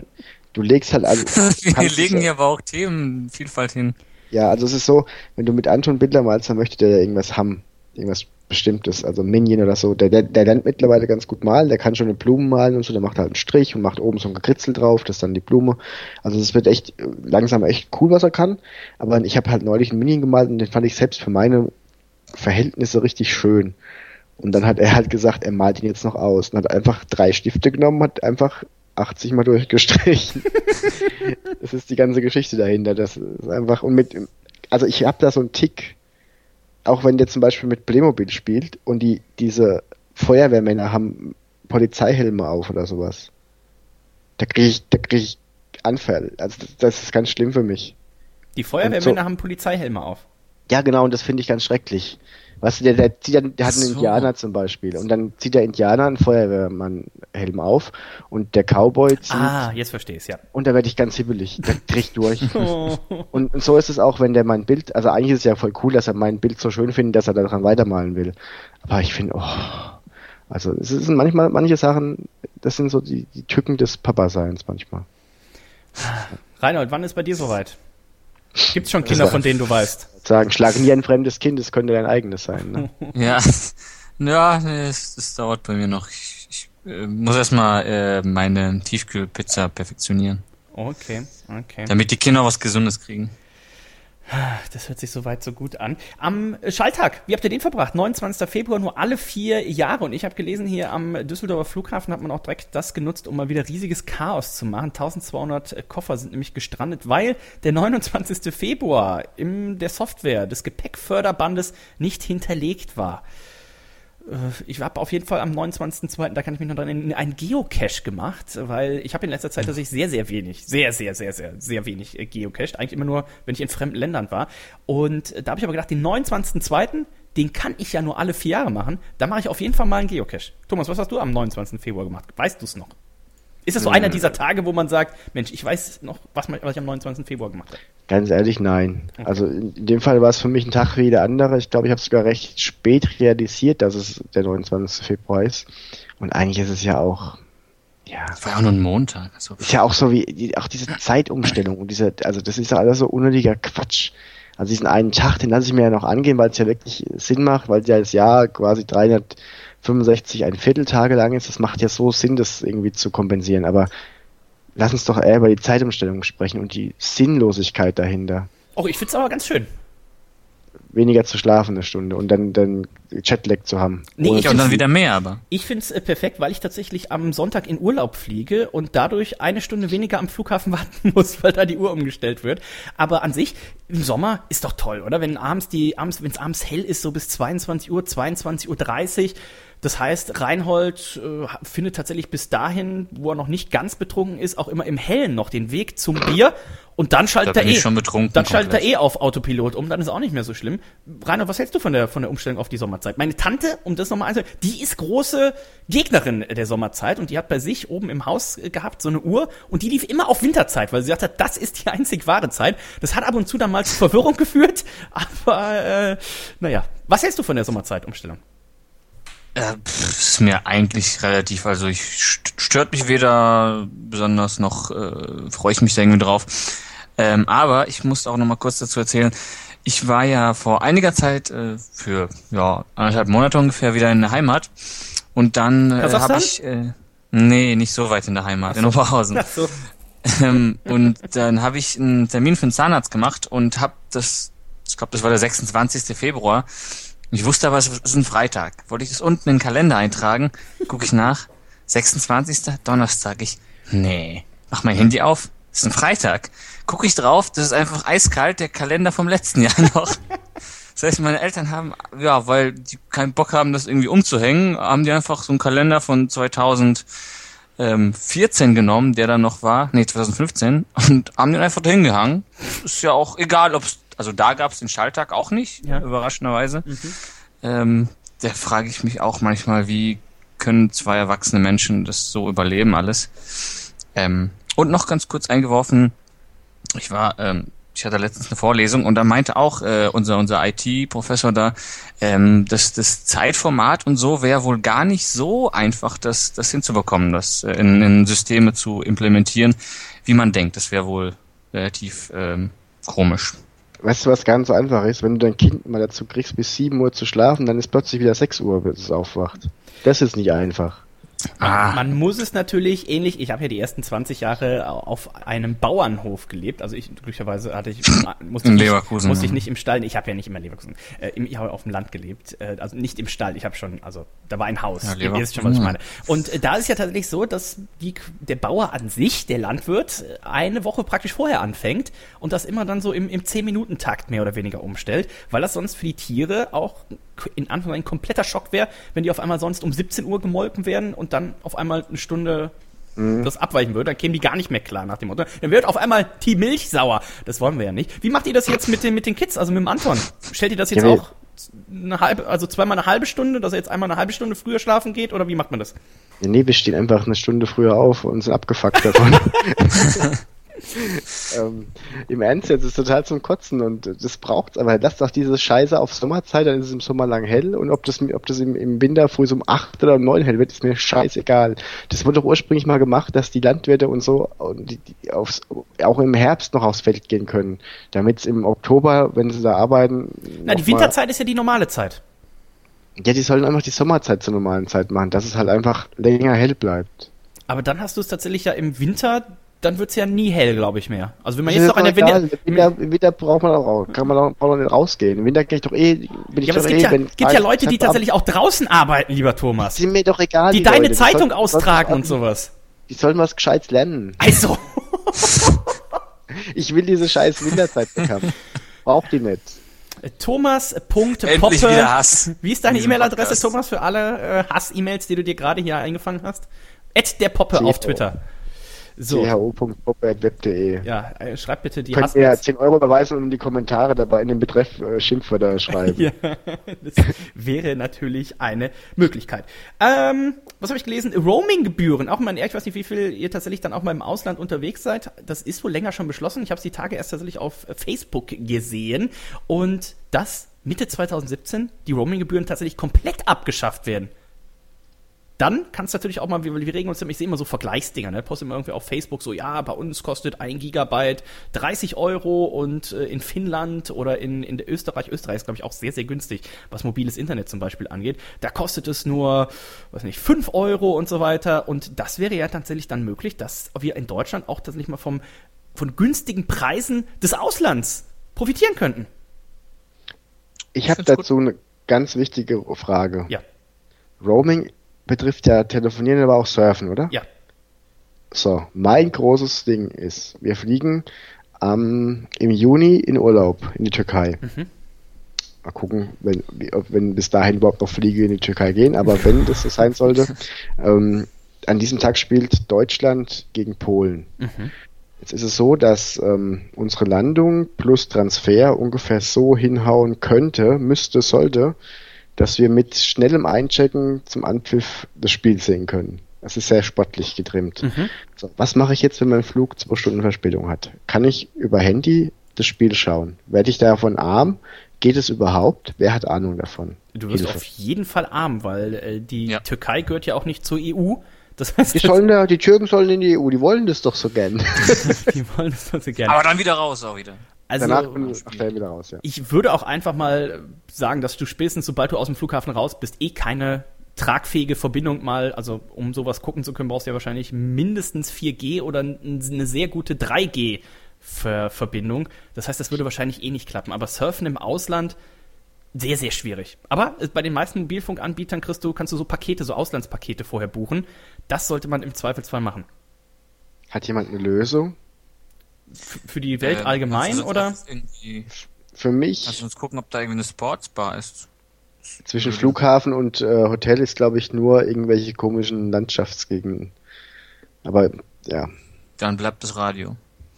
du legst halt alles. [laughs] Wir legen hier aber auch Themenvielfalt hin. Ja, also es ist so, wenn du mit Anton Bilder malst, dann möchte der ja irgendwas haben. Irgendwas Bestimmtes, also Minion oder so. Der, der, der lernt mittlerweile ganz gut malen, der kann schon eine Blume malen und so, der macht halt einen Strich und macht oben so ein Gekritzel drauf, das ist dann die Blume. Also es wird echt langsam echt cool, was er kann. Aber ich habe halt neulich einen Minion gemalt und den fand ich selbst für meine Verhältnisse richtig schön. Und dann hat er halt gesagt, er malt ihn jetzt noch aus und hat einfach drei Stifte genommen, hat einfach 80 mal durchgestrichen. [laughs] das ist die ganze Geschichte dahinter. Das ist einfach und mit, also ich habe da so einen Tick, auch wenn der zum Beispiel mit Playmobil spielt und die diese Feuerwehrmänner haben Polizeihelme auf oder sowas. Da kriege ich, da kriege ich Anfall. Also das, das ist ganz schlimm für mich. Die Feuerwehrmänner so- haben Polizeihelme auf. Ja, genau, und das finde ich ganz schrecklich. Weißt du, der, der, zieht dann, der hat einen So. Indianer zum Beispiel. Und dann zieht der Indianer einen Feuerwehrmann-Helm auf und der Cowboy zieht. Ah, jetzt verstehe ich's, ja. Und da werde ich ganz hibbelig. Der kriegt durch. [laughs] Oh. Und, und so ist es auch, wenn der mein Bild, also eigentlich ist es ja voll cool, dass er mein Bild so schön findet, dass er daran weitermalen will. Aber ich finde, oh, also es sind manchmal, manche Sachen, das sind so die, die Tücken des Papaseins manchmal. Reinhold, wann ist bei dir soweit? Gibt's schon Kinder, von denen du weißt? Sagen, schlag nie ein fremdes Kind, es könnte dein eigenes sein. Ne? [laughs] Ja, ja, es, es dauert bei mir noch. Ich, ich äh, muss erstmal äh, meine Tiefkühlpizza perfektionieren, Okay, okay. damit die Kinder was Gesundes kriegen. Das hört sich soweit so gut an. Am Schalltag, wie habt ihr den verbracht? 29. Februar, nur alle vier Jahre. Und ich habe gelesen, hier am Düsseldorfer Flughafen hat man auch direkt das genutzt, um mal wieder riesiges Chaos zu machen. 1200 Koffer sind nämlich gestrandet, weil der 29. Februar in der Software des Gepäckförderbandes nicht hinterlegt war. Äh, Ich habe auf jeden Fall am 29.02., da kann ich mich noch dran erinnern, einen Geocache gemacht, weil ich habe in letzter Zeit tatsächlich sehr, sehr wenig, sehr, sehr, sehr, sehr, sehr wenig äh, geocached. Eigentlich immer nur, wenn ich in fremden Ländern war. Und äh, da habe ich aber gedacht, den 29.02., den kann ich ja nur alle vier Jahre machen. Da mache ich auf jeden Fall mal einen Geocache. Thomas, was hast du am 29. Februar gemacht? Weißt du es noch? Ist das so einer dieser Tage, wo man sagt, Mensch, ich weiß noch, was, man- was ich am 29. Februar gemacht habe? Ganz ehrlich, nein. Also in, dem Fall war es für mich ein Tag wie jeder andere. Ich glaube, ich habe sogar recht spät realisiert, dass es der 29. Februar ist. Und eigentlich ist es ja auch, ja, Das war ja auch nur ein Montag. Also, ist ja auch so wie die, auch diese Zeitumstellung und diese, also das ist ja alles so unnötiger Quatsch. Also diesen einen Tag, den lasse ich mir ja noch angehen, weil es ja wirklich Sinn macht, weil ja das Jahr quasi 365 ein Vierteltage lang ist. Das macht ja so Sinn, das irgendwie zu kompensieren. Aber lass uns doch eher über die Zeitumstellung sprechen und die Sinnlosigkeit dahinter. Oh, ich find's aber ganz schön. Weniger zu schlafen eine Stunde und dann, dann Jetlag zu haben. Nee, ich ja, und dann wieder mehr, aber. Ich find's äh, perfekt, weil ich tatsächlich am Sonntag in Urlaub fliege und dadurch eine Stunde weniger am Flughafen [laughs] warten muss, weil da die Uhr umgestellt wird. Aber an sich, im Sommer ist doch toll, oder? Wenn abends die, abends, wenn es abends hell ist, so bis 22 Uhr, 22.30 Uhr. Das heißt, Reinhold äh, findet tatsächlich bis dahin, wo er noch nicht ganz betrunken ist, auch immer im Hellen noch den Weg zum Bier. Und dann schaltet Da er eh. schon betrunken dann schaltet er komplett. eh auf Autopilot um, dann ist auch nicht mehr so schlimm. Rainer, was hältst du von der, von der Umstellung auf die Sommerzeit? Meine Tante, um das nochmal einzuhalten, die ist große Gegnerin der Sommerzeit und die hat bei sich oben im Haus gehabt so eine Uhr und die lief immer auf Winterzeit, weil sie gesagt hat, das ist die einzig wahre Zeit. Das hat ab und zu dann mal zu Verwirrung [laughs] geführt, aber äh, naja. Was hältst du von der Sommerzeitumstellung? Äh, pff, ist mir eigentlich relativ, also ich st- stört mich weder besonders noch äh, freue ich mich da irgendwie drauf. Ähm, aber ich muss auch noch mal kurz dazu erzählen. Ich war ja vor einiger Zeit äh, für ja anderthalb Monate ungefähr wieder in der Heimat und dann äh, habe ich äh, nee nicht so weit in der Heimat in Oberhausen. Ach so. Ähm, und dann habe ich einen Termin für den Zahnarzt gemacht und habe das, ich glaube, das war der 26. Februar. Ich wusste aber, es ist ein Freitag. Wollte ich das unten in den Kalender eintragen, gucke ich nach. 26. Donnerstag. Ich, nee, mach mein Handy auf. Es ist ein Freitag. Gucke ich drauf, das ist einfach eiskalt, der Kalender vom letzten Jahr [laughs] noch. Das heißt, meine Eltern haben, ja, weil die keinen Bock haben, das irgendwie umzuhängen, haben die einfach so einen Kalender von 2014 genommen, der dann noch war, nee, 2015, und haben den einfach hingehangen. Ist ja auch egal, ob's, also da gab's den Schalltag auch nicht, Ja. überraschenderweise. Ähm, da frage ich mich auch manchmal, wie können zwei erwachsene Menschen das so überleben alles. Ähm, und noch ganz kurz eingeworfen, ich war, ähm, ich hatte letztens eine Vorlesung und da meinte auch äh, unser unser IT-Professor da, ähm, dass das Zeitformat und so wäre wohl gar nicht so einfach, das das hinzubekommen, das äh, in, in Systeme zu implementieren, wie man denkt. Das wäre wohl relativ ähm, komisch. Weißt du, was ganz einfach ist? Wenn du dein Kind mal dazu kriegst, bis 7 Uhr zu schlafen, dann ist plötzlich wieder 6 Uhr, bis es aufwacht. Das ist nicht einfach. Ah, Man muss es natürlich ähnlich, ich habe ja die ersten 20 Jahre auf einem Bauernhof gelebt, also ich glücklicherweise hatte ich [laughs] musste, In ich nicht, Leverkusen. musste ich nicht im Stall, ich habe ja nicht immer in Leverkusen, äh, ich habe auf dem Land gelebt, äh, also nicht im Stall, ich habe schon, also da war ein Haus, Ja, ihr wisst schon, was ich Leverkusen. meine. Und äh, da ist ja tatsächlich so, dass die, der Bauer an sich, der Landwirt, äh, eine Woche praktisch vorher anfängt und das immer dann so im, im 10-Minuten-Takt mehr oder weniger umstellt, weil das sonst für die Tiere auch in Anführungszeichen ein kompletter Schock wäre, wenn die auf einmal sonst um 17 Uhr gemolken werden und dann auf einmal eine Stunde das abweichen würde, dann kämen die gar nicht mehr klar nach dem Motto. Dann wird auf einmal die Milch sauer. Das wollen wir ja nicht. Wie macht ihr das jetzt mit den, mit den Kids, also mit dem Anton? Stellt ihr das jetzt Ja, auch eine halbe, also zweimal eine halbe Stunde, dass er jetzt einmal eine halbe Stunde früher schlafen geht oder wie macht man das? Ja, nee, wir stehen einfach eine Stunde früher auf und sind abgefuckt davon. [laughs] [laughs] [laughs] ähm, Im Ernst, jetzt ist total zum Kotzen und das braucht's, aber lasst doch diese Scheiße auf Sommerzeit, dann ist es im Sommer lang hell und ob das, ob das im, im Winter früh so um 8 oder um 9 hell wird, ist mir scheißegal. Das wurde doch ursprünglich mal gemacht, dass die Landwirte und so und die, die aufs, auch im Herbst noch aufs Feld gehen können, damit es im Oktober, wenn sie da arbeiten, Na, die Winterzeit ist ja die normale Zeit. Ja, die sollen einfach die Sommerzeit zur normalen Zeit machen, dass es halt einfach länger hell bleibt. Aber dann hast du es tatsächlich ja im Winter, dann wird's ja nie hell, glaube ich, mehr. Also wenn man jetzt noch an der. Im Winter, Im Winter braucht man auch raus. Kann man auch, braucht man nicht rausgehen. Im Winter gehe ich doch eh, bin ich Ja, aber doch es eh, gibt ja, wenn gibt ja Leute, die tatsächlich auch draußen arbeiten, lieber Thomas. Sind mir doch egal. Die deine Leute. Die Zeitung sollen- austragen und sowas. Die sollen was Gescheites lernen. Also, [laughs] Ich will diese scheiß Winterzeit haben. Braucht die nicht. Thomas.poppe. Endlich wieder Hass. Wie ist deine E-Mail-Adresse. Thomas, für alle äh, Hass-E-Mails, die du dir gerade hier eingefangen hast? At der Poppe auf Twitter. So, cho.pop.web.de ja, äh, schreib bitte die Könnt ihr Hass. 10 Euro überweisen und in die Kommentare dabei in den Betreff äh, Schimpfwörter [laughs] schreiben. Ja, das wäre natürlich eine Möglichkeit. Ähm, was habe ich gelesen? Roaming-Gebühren. Auch mal, ich weiß nicht, wie viel ihr tatsächlich dann auch mal im Ausland unterwegs seid. Das ist wohl länger schon beschlossen. Ich habe es die Tage erst tatsächlich auf Facebook gesehen. Und dass Mitte 2017 die Roaming-Gebühren tatsächlich komplett abgeschafft werden. Dann kannst du natürlich auch mal, wir, wir regen uns immer, ich sehe immer so Vergleichsdinger, ne? Poste immer irgendwie auf Facebook so, ja, bei uns kostet ein Gigabyte 30 Euro und äh, in Finnland oder in, in Österreich, Österreich ist, glaube ich, auch sehr, sehr günstig, was mobiles Internet zum Beispiel angeht. Da kostet es nur, weiß nicht, 5 Euro und so weiter. Und das wäre ja tatsächlich dann möglich, dass wir in Deutschland auch tatsächlich mal vom, von günstigen Preisen des Auslands profitieren könnten. Ich habe find's gut. dazu eine ganz wichtige Frage. Ja, Roaming betrifft ja Telefonieren, aber auch Surfen, oder? ja. So, mein großes Ding ist, wir fliegen ähm, im Juni in Urlaub in die Türkei. Mhm. Mal gucken, wenn, wenn bis dahin überhaupt noch Fliege in die Türkei gehen, aber wenn das so sein sollte, [laughs] ähm, an diesem Tag spielt Deutschland gegen Polen. Mhm. Jetzt ist es so, dass ähm, unsere Landung plus Transfer ungefähr so hinhauen könnte, müsste, sollte, dass wir mit schnellem Einchecken zum Anpfiff das Spiel sehen können. Das ist sehr sportlich getrimmt. Mhm. So, was mache ich jetzt, wenn mein Flug zwei Stunden Verspätung hat? Kann ich über Handy das Spiel schauen? Werde ich davon arm? Geht es überhaupt? Wer hat Ahnung davon? Du wirst Hilfe. auf jeden Fall arm, weil äh, die Ja. Türkei gehört ja auch nicht zur EU. Das heißt, Die, sollen da, die Türken sollen in die EU, die wollen das doch so gern. [laughs] die wollen das doch so gerne. Aber dann wieder raus auch wieder. Also, Danach bin ich ach, wieder raus, ja. ich würde auch einfach mal sagen, dass du spätestens, sobald du aus dem Flughafen raus bist, eh keine tragfähige Verbindung mal, also um sowas gucken zu können, brauchst du ja wahrscheinlich mindestens 4G oder eine sehr gute 3G Ver Verbindung. Das heißt, das würde wahrscheinlich eh nicht klappen. Aber Surfen im Ausland sehr, sehr schwierig. Aber äh, bei den meisten Mobilfunkanbietern kriegst du, kannst du so Pakete, so Auslandspakete vorher buchen. Das sollte man im Zweifelsfall machen. Hat jemand eine Lösung? Für die Welt Ähm, allgemein also oder? für mich Lass uns gucken, ob da irgendwie eine Sportsbar ist. zwischen Flughafen und äh, Hotel ist, glaube ich, nur irgendwelche komischen Landschaftsgegenden. Aber ja, Dann bleibt das Radio.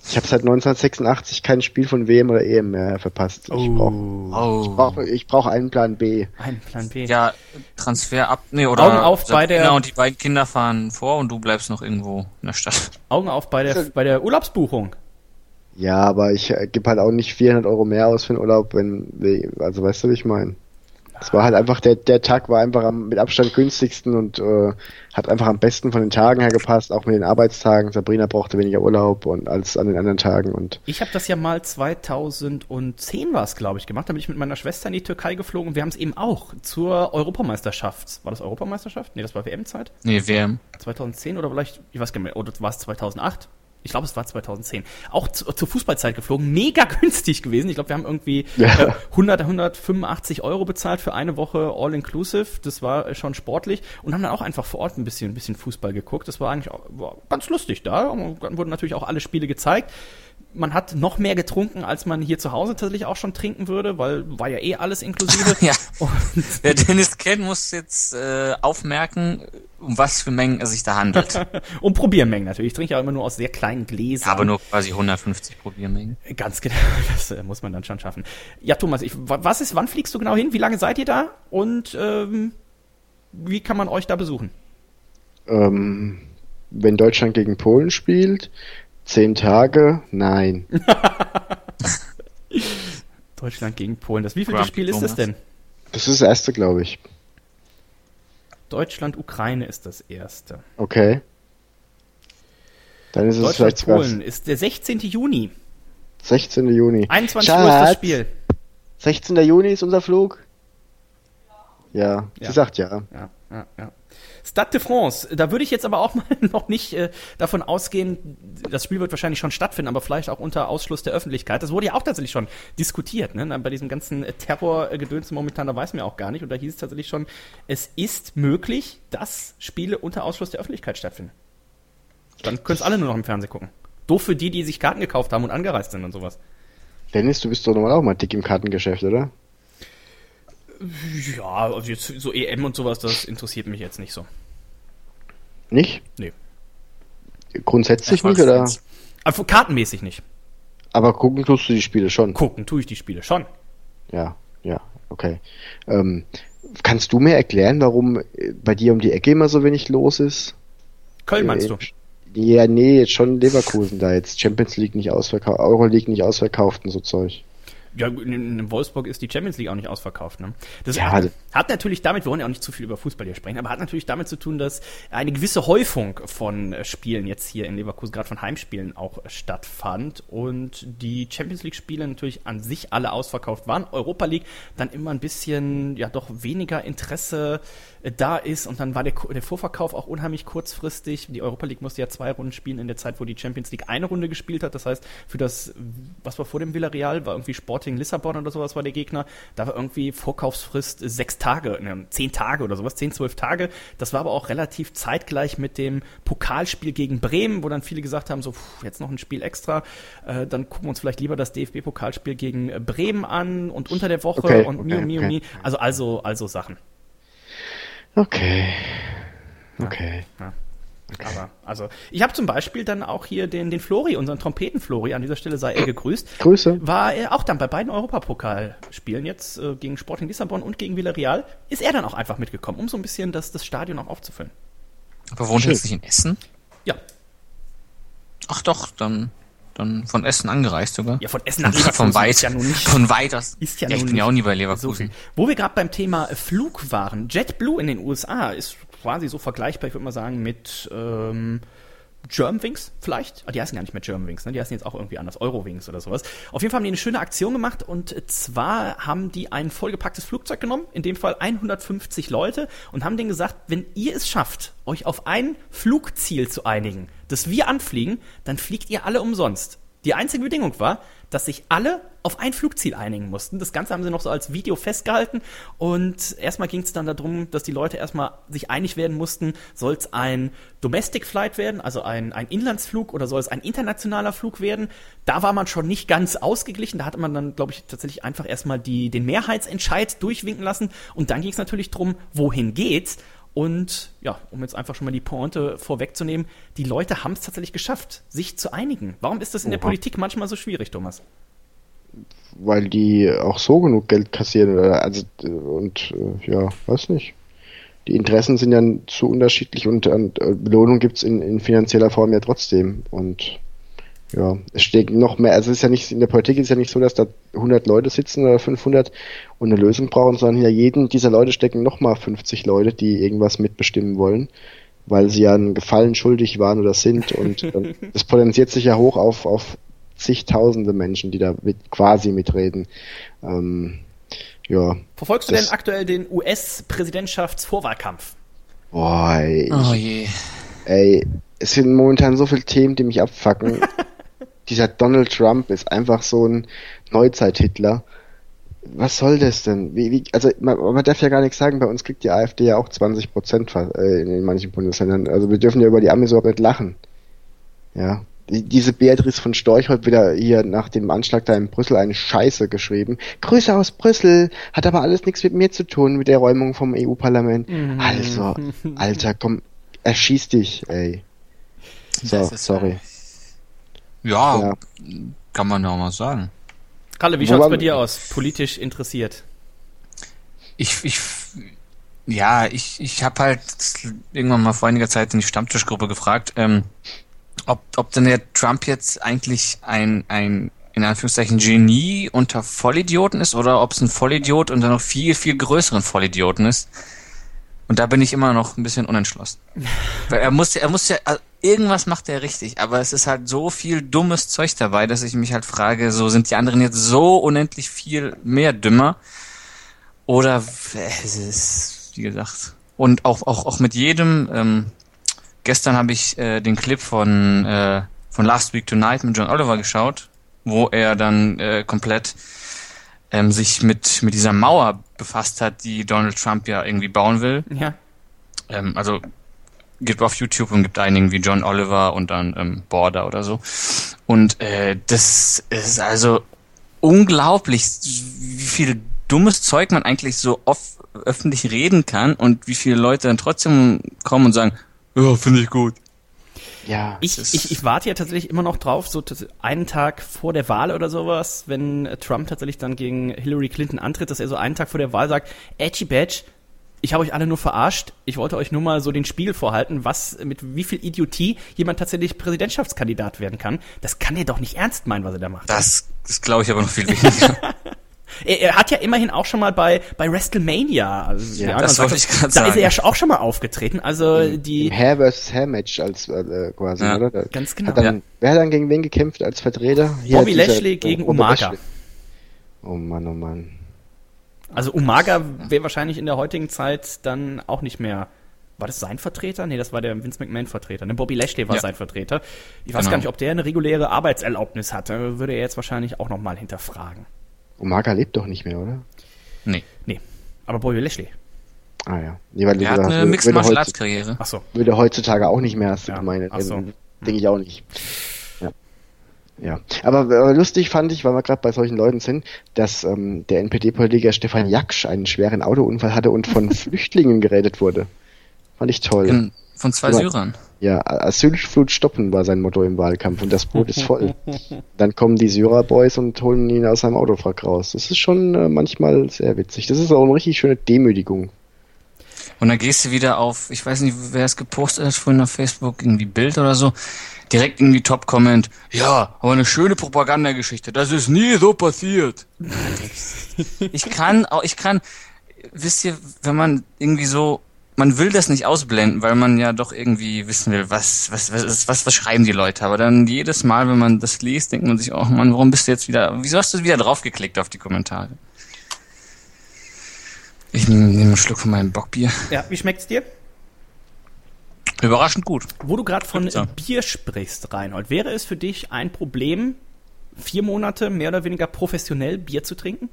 ich habe seit 1986 kein Spiel von WM oder EM mehr verpasst. Ich brauche Oh. ich brauch, ich brauch einen Plan B. Ein Plan B. Ja, Transfer ab. Nee, oder Augen auf bei der- Sabrina und die beiden Kinder fahren vor und du bleibst noch irgendwo in der Stadt. Augen auf bei der, bei der Urlaubsbuchung. Ja, aber ich äh, gebe halt auch nicht 400 Euro mehr aus für den Urlaub, wenn, we- also weißt du, wie ich meine? Es war halt einfach, der, der Tag war einfach am, mit Abstand günstigsten und äh, hat einfach am besten von den Tagen her gepasst, auch mit den Arbeitstagen. Sabrina brauchte weniger Urlaub und als an den anderen Tagen und Ich habe das ja mal 2010 war es, glaube ich, gemacht. Da bin ich mit meiner Schwester in die Türkei geflogen und wir haben es eben auch zur Europameisterschaft. War das Europameisterschaft? Nee, das war WM-Zeit. Nee, WM. 2010 oder vielleicht, ich weiß gar nicht mehr, oder war es 2008? Ich glaube, es war 2010. Auch zu, zur Fußballzeit geflogen. Mega [laughs] günstig gewesen. Ich glaube, wir haben irgendwie [laughs] Ja. äh, 100, 185 Euro bezahlt für eine Woche All-Inclusive. Das war äh, schon sportlich. Und haben dann auch einfach vor Ort ein bisschen, ein bisschen Fußball geguckt. Das war eigentlich auch, war ganz lustig da. Und dann wurden natürlich auch alle Spiele gezeigt. Man hat noch mehr getrunken, als man hier zu Hause tatsächlich auch schon trinken würde, weil war ja eh alles inklusive. [laughs] Ja. Und Wer Dennis kennt, muss jetzt äh, aufmerken, um was für Mengen es sich da handelt. Und [laughs] Probiermengen natürlich. Ich trinke ja immer nur aus sehr kleinen Gläsern. Aber nur quasi 150 Probiermengen. Ganz genau, [laughs] das äh, muss man dann schon schaffen. Ja, Thomas, ich, wa- was ist, wann fliegst du genau hin? Wie lange seid ihr da? Und ähm, wie kann man euch da besuchen? ähm, wenn Deutschland gegen Polen spielt, zehn Tage, nein. [laughs] Deutschland gegen Polen. Das wievielte Grumpy Spiel ist das denn? Das ist das erste, glaube ich. Deutschland-Ukraine ist das erste. Okay. Dann ist es vielleicht sogar Deutschland-Polen ist der 16. Juni. 16. Juni. 21 Uhr ist das Schatz, Spiel. 16. Juni ist unser Flug? Ja, Ja. sie sagt ja. Ja, ja, ja. Stade de France, da würde ich jetzt aber auch mal [laughs] noch nicht äh, davon ausgehen, das Spiel wird wahrscheinlich schon stattfinden, aber vielleicht auch unter Ausschluss der Öffentlichkeit. Das wurde ja auch tatsächlich schon diskutiert, ne? Bei diesem ganzen äh, Terrorgedöns momentan, da weiß man ja auch gar nicht. Und da hieß es tatsächlich schon, es ist möglich, dass Spiele unter Ausschluss der Öffentlichkeit stattfinden. Dann können es alle nur noch im Fernsehen gucken. Doof für die, die sich Karten gekauft haben und angereist sind und sowas. Dennis, du bist doch normal auch mal dick im Kartengeschäft, oder? Ja, also jetzt so EM und sowas, das interessiert mich jetzt nicht so. Nicht? Nee. Grundsätzlich nicht, oder? Also kartenmäßig nicht. Aber gucken tust du die Spiele schon. Gucken tue ich die Spiele schon. Ja, ja, okay. Ähm, kannst du mir erklären, warum äh, bei dir um die Ecke immer so wenig los ist? Köln meinst du? Äh, Ja, nee, jetzt schon Leverkusen da jetzt. Champions League nicht ausverkauft, Euro League nicht ausverkauft und so Zeug. Ja, in, Wolfsburg ist die Champions League auch nicht ausverkauft. Ne? Das Ja, hat, hat natürlich damit, wir wollen ja auch nicht zu viel über Fußball hier sprechen, aber hat natürlich damit zu tun, dass eine gewisse Häufung von äh, Spielen jetzt hier in Leverkusen, gerade von Heimspielen auch äh, stattfand und die Champions League-Spiele natürlich an sich alle ausverkauft waren. Europa League dann immer ein bisschen, ja doch weniger Interesse da ist und dann war der, der Vorverkauf auch unheimlich kurzfristig. Die Europa League musste ja zwei Runden spielen in der Zeit, wo die Champions League eine Runde gespielt hat. Das heißt, für das, was war vor dem Villarreal, war irgendwie Sporting Lissabon oder sowas war der Gegner. Da war irgendwie Vorkaufsfrist sechs Tage, ne, zehn Tage oder sowas, zehn, zwölf Tage. Das war aber auch relativ zeitgleich mit dem Pokalspiel gegen Bremen, wo dann viele gesagt haben, so, pff, jetzt noch ein Spiel extra. Äh, dann gucken wir uns vielleicht lieber das DFB-Pokalspiel gegen äh, Bremen an und unter der Woche Okay, und okay, Mio, Mio, okay. Mio. Also, also, also Sachen. Okay. Okay. Ja. Aber, also, ich habe zum Beispiel dann auch hier den, den Flori, unseren Trompeten-Flori, an dieser Stelle sei er gegrüßt, Grüße. war er auch dann bei beiden Europapokalspielen, jetzt äh, gegen Sporting Lissabon und gegen Villarreal, ist er dann auch einfach mitgekommen, um so ein bisschen das, das Stadion auch aufzufüllen. Aber wohnt Schön. jetzt nicht in Essen? Ja, Ach doch, dann, dann von Essen angereist sogar. ja von Essen nach Von, Leverkusen von weit, ist ja nun nicht [laughs] von weit aus. Ist ja ich nun bin ja auch nie bei so Leverkusen. viel. Wo wir gerade beim Thema Flug waren. JetBlue in den USA ist quasi so vergleichbar, ich würde mal sagen, mit ähm, Germanwings vielleicht. Ah, die heißen gar nicht mehr Germanwings, ne? Die heißen jetzt auch irgendwie anders, Eurowings oder sowas. Auf jeden Fall haben die eine schöne Aktion gemacht und zwar haben die ein vollgepacktes Flugzeug genommen, in dem Fall 150 Leute und haben denen gesagt, wenn ihr es schafft, euch auf ein Flugziel zu einigen, das wir anfliegen, dann fliegt ihr alle umsonst. Die einzige Bedingung war, dass sich alle auf ein Flugziel einigen mussten. Das Ganze haben sie noch so als Video festgehalten und erstmal ging es dann darum, dass die Leute erstmal sich einig werden mussten, soll es ein Domestic Flight werden, also ein, ein Inlandsflug oder soll es ein internationaler Flug werden. Da war man schon nicht ganz ausgeglichen, da hatte man dann, glaube ich, tatsächlich einfach erstmal die, den Mehrheitsentscheid durchwinken lassen und dann ging es natürlich drum, wohin geht's und ja, um jetzt einfach schon mal die Pointe vorwegzunehmen, die Leute haben es tatsächlich geschafft, sich zu einigen. Warum ist das in der Oha. Politik manchmal so schwierig, Thomas? Weil die auch so genug Geld kassieren. oder- Also, äh, und äh, ja, weiß nicht. Die Interessen sind ja zu unterschiedlich und, und äh, Belohnung gibt's in, in finanzieller Form ja trotzdem. Und ja, es steht noch mehr, also es ist ja nicht, in der Politik ist es ja nicht so, dass da 100 Leute sitzen oder 500 und eine Lösung brauchen, sondern hinter jedem dieser Leute stecken nochmal 50 Leute, die irgendwas mitbestimmen wollen, weil sie ja einen Gefallen schuldig waren oder sind und dann, [laughs] das potenziert sich ja hoch auf, auf zigtausende Menschen, die da mit, quasi mitreden. Ähm, ja, Verfolgst du Das- denn aktuell den US-Präsidentschaftsvorwahlkampf? boah, ey, Oh je. ey, es sind momentan so viele Themen, die mich abfacken. [laughs] Dieser Donald Trump ist einfach so ein Neuzeit-Hitler. Was soll das denn? Wie, wie, also man, man darf ja gar nichts sagen, bei uns kriegt die AfD ja auch 20 Prozent äh, in, in manchen Bundesländern. Also wir dürfen ja über die Amis überhaupt nicht lachen. Ja. Die, diese Beatrice von Storch hat wieder hier nach dem Anschlag da in Brüssel eine Scheiße geschrieben. Grüße aus Brüssel, hat aber alles nichts mit mir zu tun, mit der Räumung vom EU-Parlament. Also, Alter, komm, erschieß dich, ey. [laughs] So, sorry. Ja, Ja. kann man doch mal sagen. Kalle, wie Wo schaut's bei dir aus? Politisch interessiert. Ich, ich, ja, ich, ich habe halt irgendwann mal vor einiger Zeit in die Stammtischgruppe gefragt, ähm, ob, ob denn der Trump jetzt eigentlich ein, ein, in Anführungszeichen, Genie unter Vollidioten ist oder ob es ein Vollidiot unter noch viel, viel größeren Vollidioten ist. Und da bin ich immer noch ein bisschen unentschlossen. [laughs] Weil er muss, ja- er muss ja, also irgendwas macht er richtig, aber es ist halt so viel dummes Zeug dabei, dass ich mich halt frage, so sind die anderen jetzt so unendlich viel mehr dümmer? Oder äh, es ist, wie gesagt. Und auch, auch, auch mit jedem, ähm, gestern habe ich äh, den Clip von, äh, von Last Week Tonight mit John Oliver geschaut, wo er dann äh, komplett ähm, sich mit, mit dieser Mauer befasst hat, die Donald Trump ja irgendwie bauen will. Ja. Ähm, also gibt auf YouTube und gibt einen irgendwie John Oliver und dann ähm, Border oder so. Und äh, das ist also unglaublich, wie viel dummes Zeug man eigentlich so oft öffentlich reden kann und wie viele Leute dann trotzdem kommen und sagen, ja, finde ich gut. Ja, Ich, ich, ich warte ja tatsächlich immer noch drauf, so einen Tag vor der Wahl oder sowas, wenn äh, Trump tatsächlich dann gegen Hillary Clinton antritt, dass er so einen Tag vor der Wahl sagt, Edgy Badge, ich habe euch alle nur verarscht, ich wollte euch nur mal so den Spiegel vorhalten, was mit wie viel Idiotie jemand tatsächlich Präsidentschaftskandidat werden kann. Das kann er doch nicht ernst meinen, was er da macht. Das, das glaube ich aber noch viel wichtiger. [laughs] Er, er hat ja immerhin auch schon mal bei, bei WrestleMania, also, Ja, man das wollte ich grad da ist er ja sagen. auch schon mal aufgetreten. Also die im Hair vs. Hair Match als äh, quasi, Ja, oder? Da- ganz genau. Hat dann, Ja. Wer hat dann gegen wen gekämpft als Vertreter? Hier Bobby dieser- Lashley gegen Bobby Umaga. Lashley. Oh Mann, oh Mann. Also Umaga wäre wahrscheinlich in der heutigen Zeit dann auch nicht mehr. War das sein Vertreter? Nee, das war der Vince McMahon-Vertreter. Ne, Bobby Lashley war Ja. sein Vertreter. Ich weiß Genau. gar nicht, ob der eine reguläre Arbeitserlaubnis hatte. Würde er jetzt wahrscheinlich auch nochmal hinterfragen. Umaga lebt doch nicht mehr, oder? nee. Nee. Aber Bobby Lashley. Ah ja. Nee, weil Er hat eine Mixed Martial Arts Karriere. Ach so. würde heutzutage auch nicht mehr, hast du Ja, gemeint. ach so. Denke ich auch nicht. Ja. Ja, aber äh, lustig fand ich, weil wir gerade bei solchen Leuten sind, dass ähm, der NPD-Politiker Stefan Jaksch einen schweren Autounfall hatte und von [laughs] Flüchtlingen gerettet wurde. Fand ich toll. In, von zwei Aber- Syrern. Ja, Asylflut stoppen war sein Motto im Wahlkampf und das Boot ist voll. [laughs] Dann kommen die Syrer-Boys und holen ihn aus seinem Autofrack raus. Das ist schon äh, manchmal sehr witzig. Das ist auch eine richtig schöne Demütigung. Und dann gehst du wieder auf, ich weiß nicht, wer es gepostet hat vorhin auf Facebook, irgendwie Bild oder so, direkt irgendwie Top-Comment, ja, aber eine schöne Propagandageschichte, das ist nie so passiert. [laughs] ich kann auch, ich kann, wisst ihr, wenn man irgendwie so, man will das nicht ausblenden, weil man ja doch irgendwie wissen will, was, was, was, was, was schreiben die Leute. Aber dann jedes Mal, wenn man das liest, denkt man sich, oh Mann, warum bist du jetzt wieder, wieso hast du wieder draufgeklickt auf die Kommentare? Ich nehme nehm einen Schluck von meinem Bockbier. Ja, wie schmeckt's dir? Überraschend gut. Wo du gerade von So. Bier sprichst, Reinhold, wäre es für dich ein Problem, vier Monate mehr oder weniger professionell Bier zu trinken?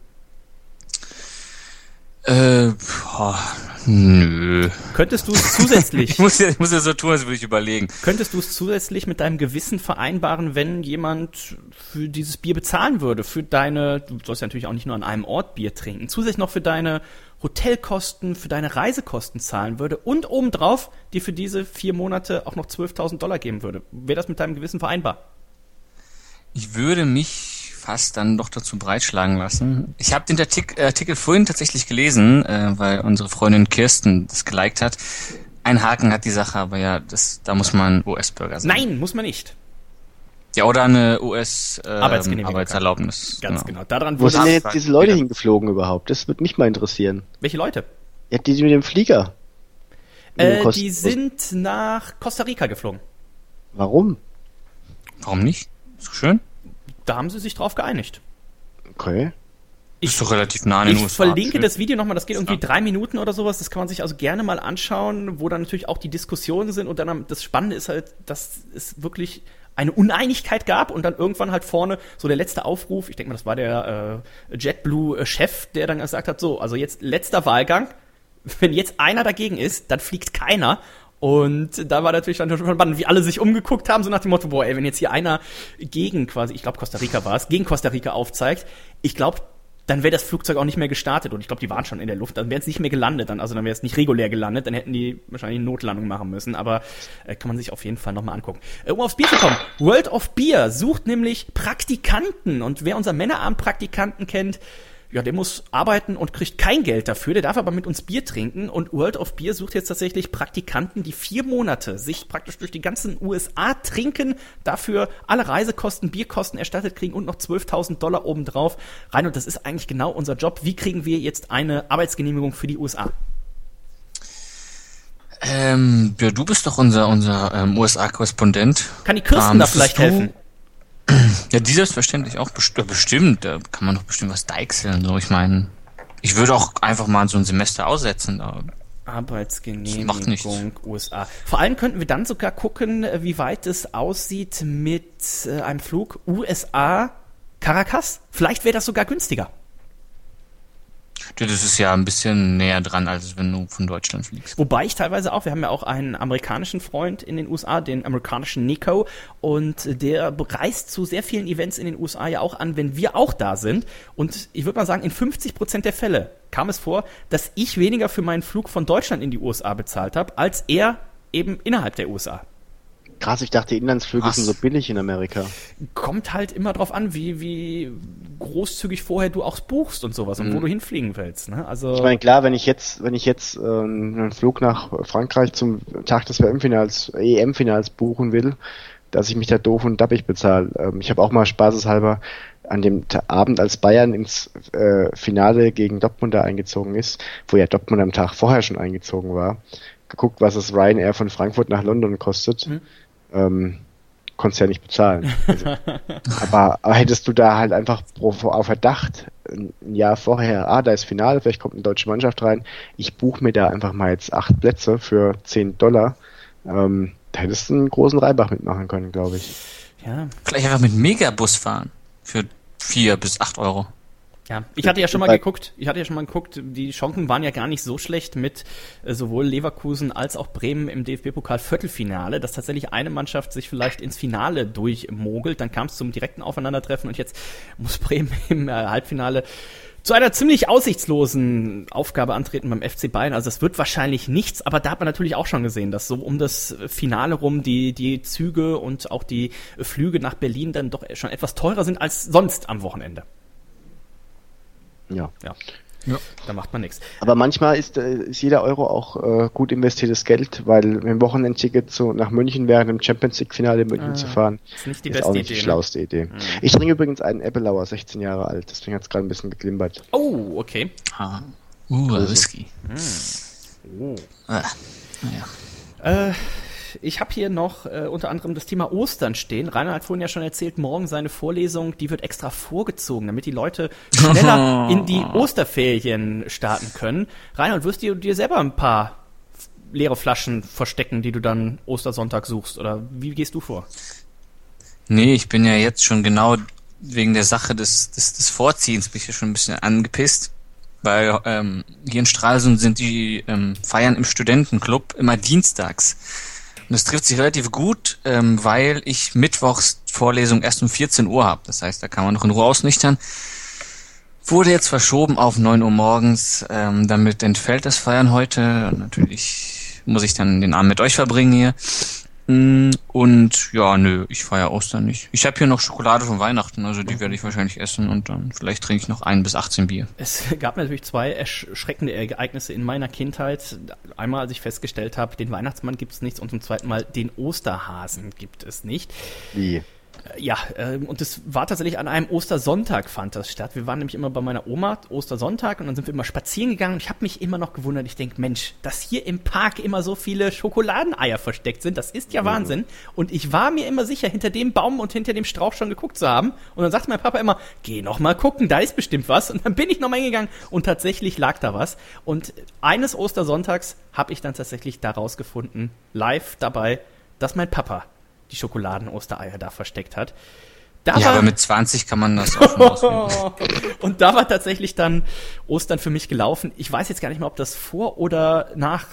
Äh, boah, nö. Könntest du es zusätzlich, [laughs] Ich muss ja, ich muss ja so tun, als würde ich überlegen. könntest du es zusätzlich mit deinem Gewissen vereinbaren, wenn jemand für dieses Bier bezahlen würde, für deine, du sollst ja natürlich auch nicht nur an einem Ort Bier trinken, zusätzlich noch für deine Hotelkosten, für deine Reisekosten zahlen würde und obendrauf dir für diese vier Monate auch noch 12.000 Dollar geben würde. Wäre das mit deinem Gewissen vereinbar? Ich würde mich fast dann doch dazu breitschlagen lassen. Ich habe den Artik Artikel vorhin tatsächlich gelesen, äh, weil unsere Freundin Kirsten das geliked hat. Ein Haken hat die Sache, aber ja, das, da muss man US-Bürger sein. Nein, muss man nicht. Ja, oder eine US Arbeitsgenehmigung. Arbeitserlaubnis. Ganz genau. Daran Wo sind denn jetzt diese Leute hingeflogen überhaupt? Das würde mich mal interessieren. Welche Leute? Ja, die, mit dem Flieger. Äh, die sind nach Costa Rica geflogen. Warum? Warum nicht? Ist doch schön. Da haben sie sich drauf geeinigt. Okay. Ist doch relativ nah an den Ich USA. verlinke Schön. das Video nochmal, das geht irgendwie Ja. drei Minuten oder sowas, das kann man sich also gerne mal anschauen, wo dann natürlich auch die Diskussionen sind und dann am- das Spannende ist halt, dass es wirklich eine Uneinigkeit gab und dann irgendwann halt vorne so der letzte Aufruf, ich denke mal, das war der äh, JetBlue-Chef, der dann gesagt hat, so, also jetzt letzter Wahlgang, [laughs] wenn jetzt einer dagegen ist, dann fliegt keiner. Und da war natürlich dann schon spannend, wie alle sich umgeguckt haben, so nach dem Motto, boah, ey, wenn jetzt hier einer gegen quasi, ich glaube Costa Rica war es, gegen Costa Rica aufzeigt, ich glaube, dann wäre das Flugzeug auch nicht mehr gestartet. Und ich glaube, die waren schon in der Luft, dann wäre es nicht mehr gelandet, dann, also dann wäre es nicht regulär gelandet, dann hätten die wahrscheinlich eine Notlandung machen müssen, aber äh, kann man sich auf jeden Fall nochmal angucken. Äh, um aufs Bier zu kommen, World of Beer sucht nämlich Praktikanten. Und wer unser Männerabend-Praktikanten kennt, ja, der muss arbeiten und kriegt kein Geld dafür, der darf aber mit uns Bier trinken und World of Beer sucht jetzt tatsächlich Praktikanten, die vier Monate sich praktisch durch die ganzen USA trinken, dafür alle Reisekosten, Bierkosten erstattet kriegen und noch 12.000 Dollar obendrauf rein und das ist eigentlich genau unser Job. Wie kriegen wir jetzt eine Arbeitsgenehmigung für die USA? Ähm, ja, du bist doch unser, unser ähm, USA-Korrespondent. Kann die Kirsten Ähm, da vielleicht helfen? Ja, die selbstverständlich auch best bestimmt. Da kann man doch bestimmt was deichseln. So, ich meine, ich würde auch einfach mal so ein Semester aussetzen. Da. Arbeitsgenehmigung. USA. Vor allem könnten wir dann sogar gucken, äh, wie weit es aussieht mit äh, einem Flug USA Caracas. Vielleicht wäre das sogar günstiger. Das ist ja ein bisschen näher dran, als wenn du von Deutschland fliegst. Wobei ich teilweise auch, wir haben ja auch einen amerikanischen Freund in den USA, den amerikanischen Nico, und der reist zu sehr vielen Events in den USA ja auch an, wenn wir auch da sind. Und ich würde mal sagen, in 50 Prozent der Fälle kam es vor, dass ich weniger für meinen Flug von Deutschland in die USA bezahlt habe, als er eben innerhalb der USA. Krass, ich dachte, Inlandsflüge Was? sind so billig in Amerika. Kommt halt immer drauf an, wie, wie großzügig vorher du auch buchst und sowas und wo du hinfliegen willst. Ne? Also Ich meine, klar, wenn ich jetzt, wenn ich jetzt ähm, einen Flug nach Frankreich zum Tag des WM-Finals, EM-Finals buchen will, dass ich mich da doof und dappig bezahle. Ähm, ich habe auch mal spaßeshalber an dem Abend, als Bayern ins äh, Finale gegen Dortmund da eingezogen ist, wo ja Dortmund am Tag vorher schon eingezogen war, geguckt, was es Ryanair von Frankfurt nach London kostet. Ähm, konntest ja nicht bezahlen. Also, [laughs] aber, aber hättest du da halt einfach pro, auf Verdacht ein Jahr vorher, ah, da ist Finale, vielleicht kommt eine deutsche Mannschaft rein, ich buche mir da einfach mal jetzt acht Plätze für 10 Dollar, ähm, da hättest du einen großen Reibach mitmachen können, glaube ich. ja, Vielleicht einfach mit Megabus fahren. Für vier bis acht Euro. Ja, ich hatte ja schon mal geguckt, ich hatte ja schon mal geguckt, die Chancen waren ja gar nicht so schlecht mit äh, sowohl Leverkusen als auch Bremen im DFB-Pokal Viertelfinale, dass tatsächlich eine Mannschaft sich vielleicht ins Finale durchmogelt, dann kam es zum direkten Aufeinandertreffen und jetzt muss Bremen [laughs] im äh, Halbfinale zu einer ziemlich aussichtslosen Aufgabe antreten beim FC Bayern. Also es wird wahrscheinlich nichts, aber da hat man natürlich auch schon gesehen, dass so um das Finale rum die, die Züge und auch die Flüge nach Berlin dann doch schon etwas teurer sind als sonst am Wochenende. Ja. Ja. Ja. Da macht man nichts. Aber manchmal ist, äh, ist jeder Euro auch äh, gut investiertes Geld, weil mit dem Wochenendticket so nach München während dem Champions League Finale in München Ah, zu fahren, Ist nicht die ist beste auch nicht Idee. die ne? schlauste Idee. Ich trinke übrigens einen Eppelauer, 16 Jahre alt, deswegen hat es gerade ein bisschen geklimpert. Oh, okay. Ah. Uh, Whisky. Oh. Ah. Naja. Äh, ich habe hier noch äh, unter anderem das Thema Ostern stehen. Rainer hat vorhin ja schon erzählt, morgen seine Vorlesung, die wird extra vorgezogen, damit die Leute schneller [laughs] in die Osterferien starten können. Rainer, wirst du dir selber ein paar leere Flaschen verstecken, die du dann Ostersonntag suchst? Oder wie gehst du vor? Nee, ich bin ja jetzt schon genau wegen der Sache des, des, des Vorziehens bin ich ja schon ein bisschen angepisst. Weil ähm, hier in Stralsund sind die ähm, Feiern im Studentenclub immer dienstags. Und das trifft sich relativ gut, ähm, weil ich mittwochs Vorlesung erst um 14 Uhr habe. Das heißt, da kann man noch in Ruhe ausnüchtern. Wurde jetzt verschoben auf 9 Uhr morgens. Ähm, damit entfällt das Feiern heute. Und natürlich muss ich dann den Abend mit euch verbringen hier. Und ja, nö, ich feiere Ostern nicht. Ich habe hier noch Schokolade von Weihnachten, also die werde ich wahrscheinlich essen und dann vielleicht trinke ich noch ein bis 18 Bier. Es [laughs] gab natürlich zwei erschreckende Ereignisse in meiner Kindheit. Einmal, als ich festgestellt habe, den Weihnachtsmann gibt es nichts und zum zweiten Mal, den Osterhasen gibt es nicht. Wie? Ja, ähm, und es war tatsächlich an einem Ostersonntag fand das statt. Wir waren nämlich immer bei meiner Oma Ostersonntag und dann sind wir immer spazieren gegangen und ich habe mich immer noch gewundert. Ich denke, Mensch, dass hier im Park immer so viele Schokoladeneier versteckt sind, das ist ja Wahnsinn. Und ich war mir immer sicher, hinter dem Baum und hinter dem Strauch schon geguckt zu haben. Und dann sagte mein Papa immer, geh noch mal gucken, da ist bestimmt was. Und dann bin ich noch mal hingegangen und tatsächlich lag da was. Und eines Ostersonntags habe ich dann tatsächlich daraus gefunden, live dabei, dass mein Papa die Schokoladen-Ostereier da versteckt hat. Da Ja, war, aber mit 20 kann man das auch [laughs] und da war tatsächlich dann Ostern für mich gelaufen. Ich weiß jetzt gar nicht mehr, ob das vor oder nach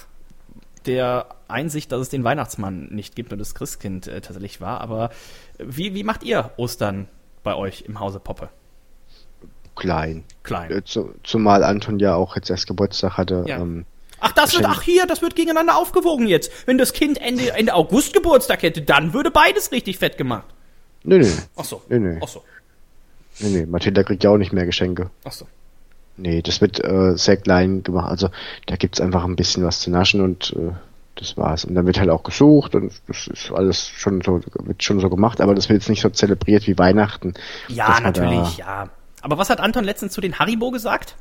der Einsicht, dass es den Weihnachtsmann nicht gibt und das Christkind äh, tatsächlich war. Aber wie, wie macht ihr Ostern bei euch im Hause Poppe? Klein. Klein. Äh, zu, zumal Anton ja auch jetzt erst Geburtstag hatte. Ja. Ähm, Ach, das wird, ach hier, das wird gegeneinander aufgewogen jetzt. Wenn das Kind Ende, Ende August Geburtstag hätte, dann würde beides richtig fett gemacht. nö, nö. Ach so. Nee, nee. Ach so. Nee, nee. Mathilda kriegt ja auch nicht mehr Geschenke. Ach so. Nee, das wird äh, sehr klein gemacht. Also da gibt's einfach ein bisschen was zu naschen und äh, das war's. Und dann wird halt auch gesucht und das ist alles schon so, wird schon so gemacht, aber das wird jetzt nicht so zelebriert wie Weihnachten. Ja, natürlich, ja. Aber was hat Anton letztens zu den Haribo gesagt?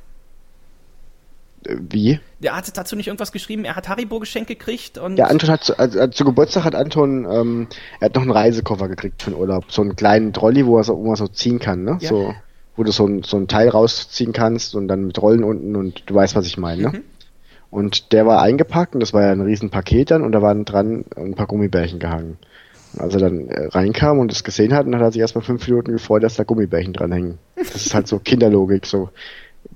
Äh, wie? Der hat dazu nicht irgendwas geschrieben, er hat Haribo-Geschenk gekriegt und. Ja, Anton hat zu, also, also zu Geburtstag hat Anton, ähm, er hat noch einen Reisekoffer gekriegt für den Urlaub. So einen kleinen Trolley, wo er so, wo man so ziehen kann, ne? Ja. So, wo du so ein, so ein Teil rausziehen kannst und dann mit Rollen unten und du weißt, was ich meine, Mhm. ne? Und der war eingepackt und das war ja ein riesen Paket dann und da waren dran ein paar Gummibärchen gehangen. Und als er dann äh, reinkam und es gesehen hat, dann hat er sich erstmal fünf Minuten gefreut, dass da Gummibärchen dran hängen. Das ist halt so Kinderlogik, so.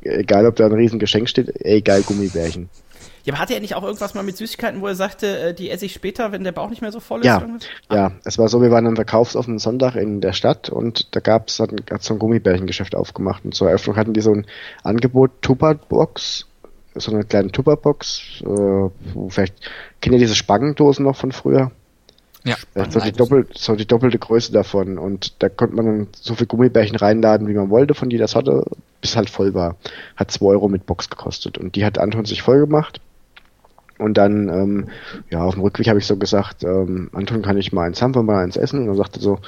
Egal, ob da ein riesen Geschenk steht, ey, geil, Gummibärchen. Ja, aber hatte er nicht auch irgendwas mal mit Süßigkeiten, wo er sagte, äh, die esse ich später, wenn der Bauch nicht mehr so voll ist? Ja, ja, es war so, wir waren am verkaufsoffenen Sonntag in der Stadt und da gab's hat, hat so ein Gummibärchengeschäft aufgemacht und zur Eröffnung hatten die so ein Angebot Tupperbox, so eine kleine Tupperbox, äh, vielleicht kennt ihr diese Spangendosen noch von früher? Ja, Vielleicht so die, doppelt, so die doppelte Größe davon und da konnte man dann so viel Gummibärchen reinladen, wie man wollte von jeder Sorte, bis halt voll war. Hat 2 Euro mit Box gekostet und die hat Anton sich voll gemacht. Und dann, ähm, ja, auf dem Rückweg habe ich so gesagt, ähm, Anton, kann ich mal eins haben, wollen wir mal eins essen? Und er sagte so,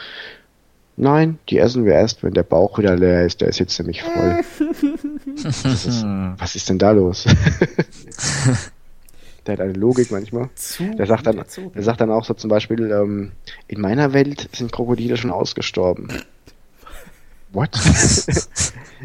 nein, die essen wir erst, wenn der Bauch wieder leer ist, der ist jetzt nämlich voll. [laughs] das ist, was ist denn da los? [laughs] der hat eine Logik manchmal. Zu, Der sagt dann, zu. der sagt dann auch so zum Beispiel, ähm, in meiner Welt sind Krokodile schon ausgestorben. What? [laughs]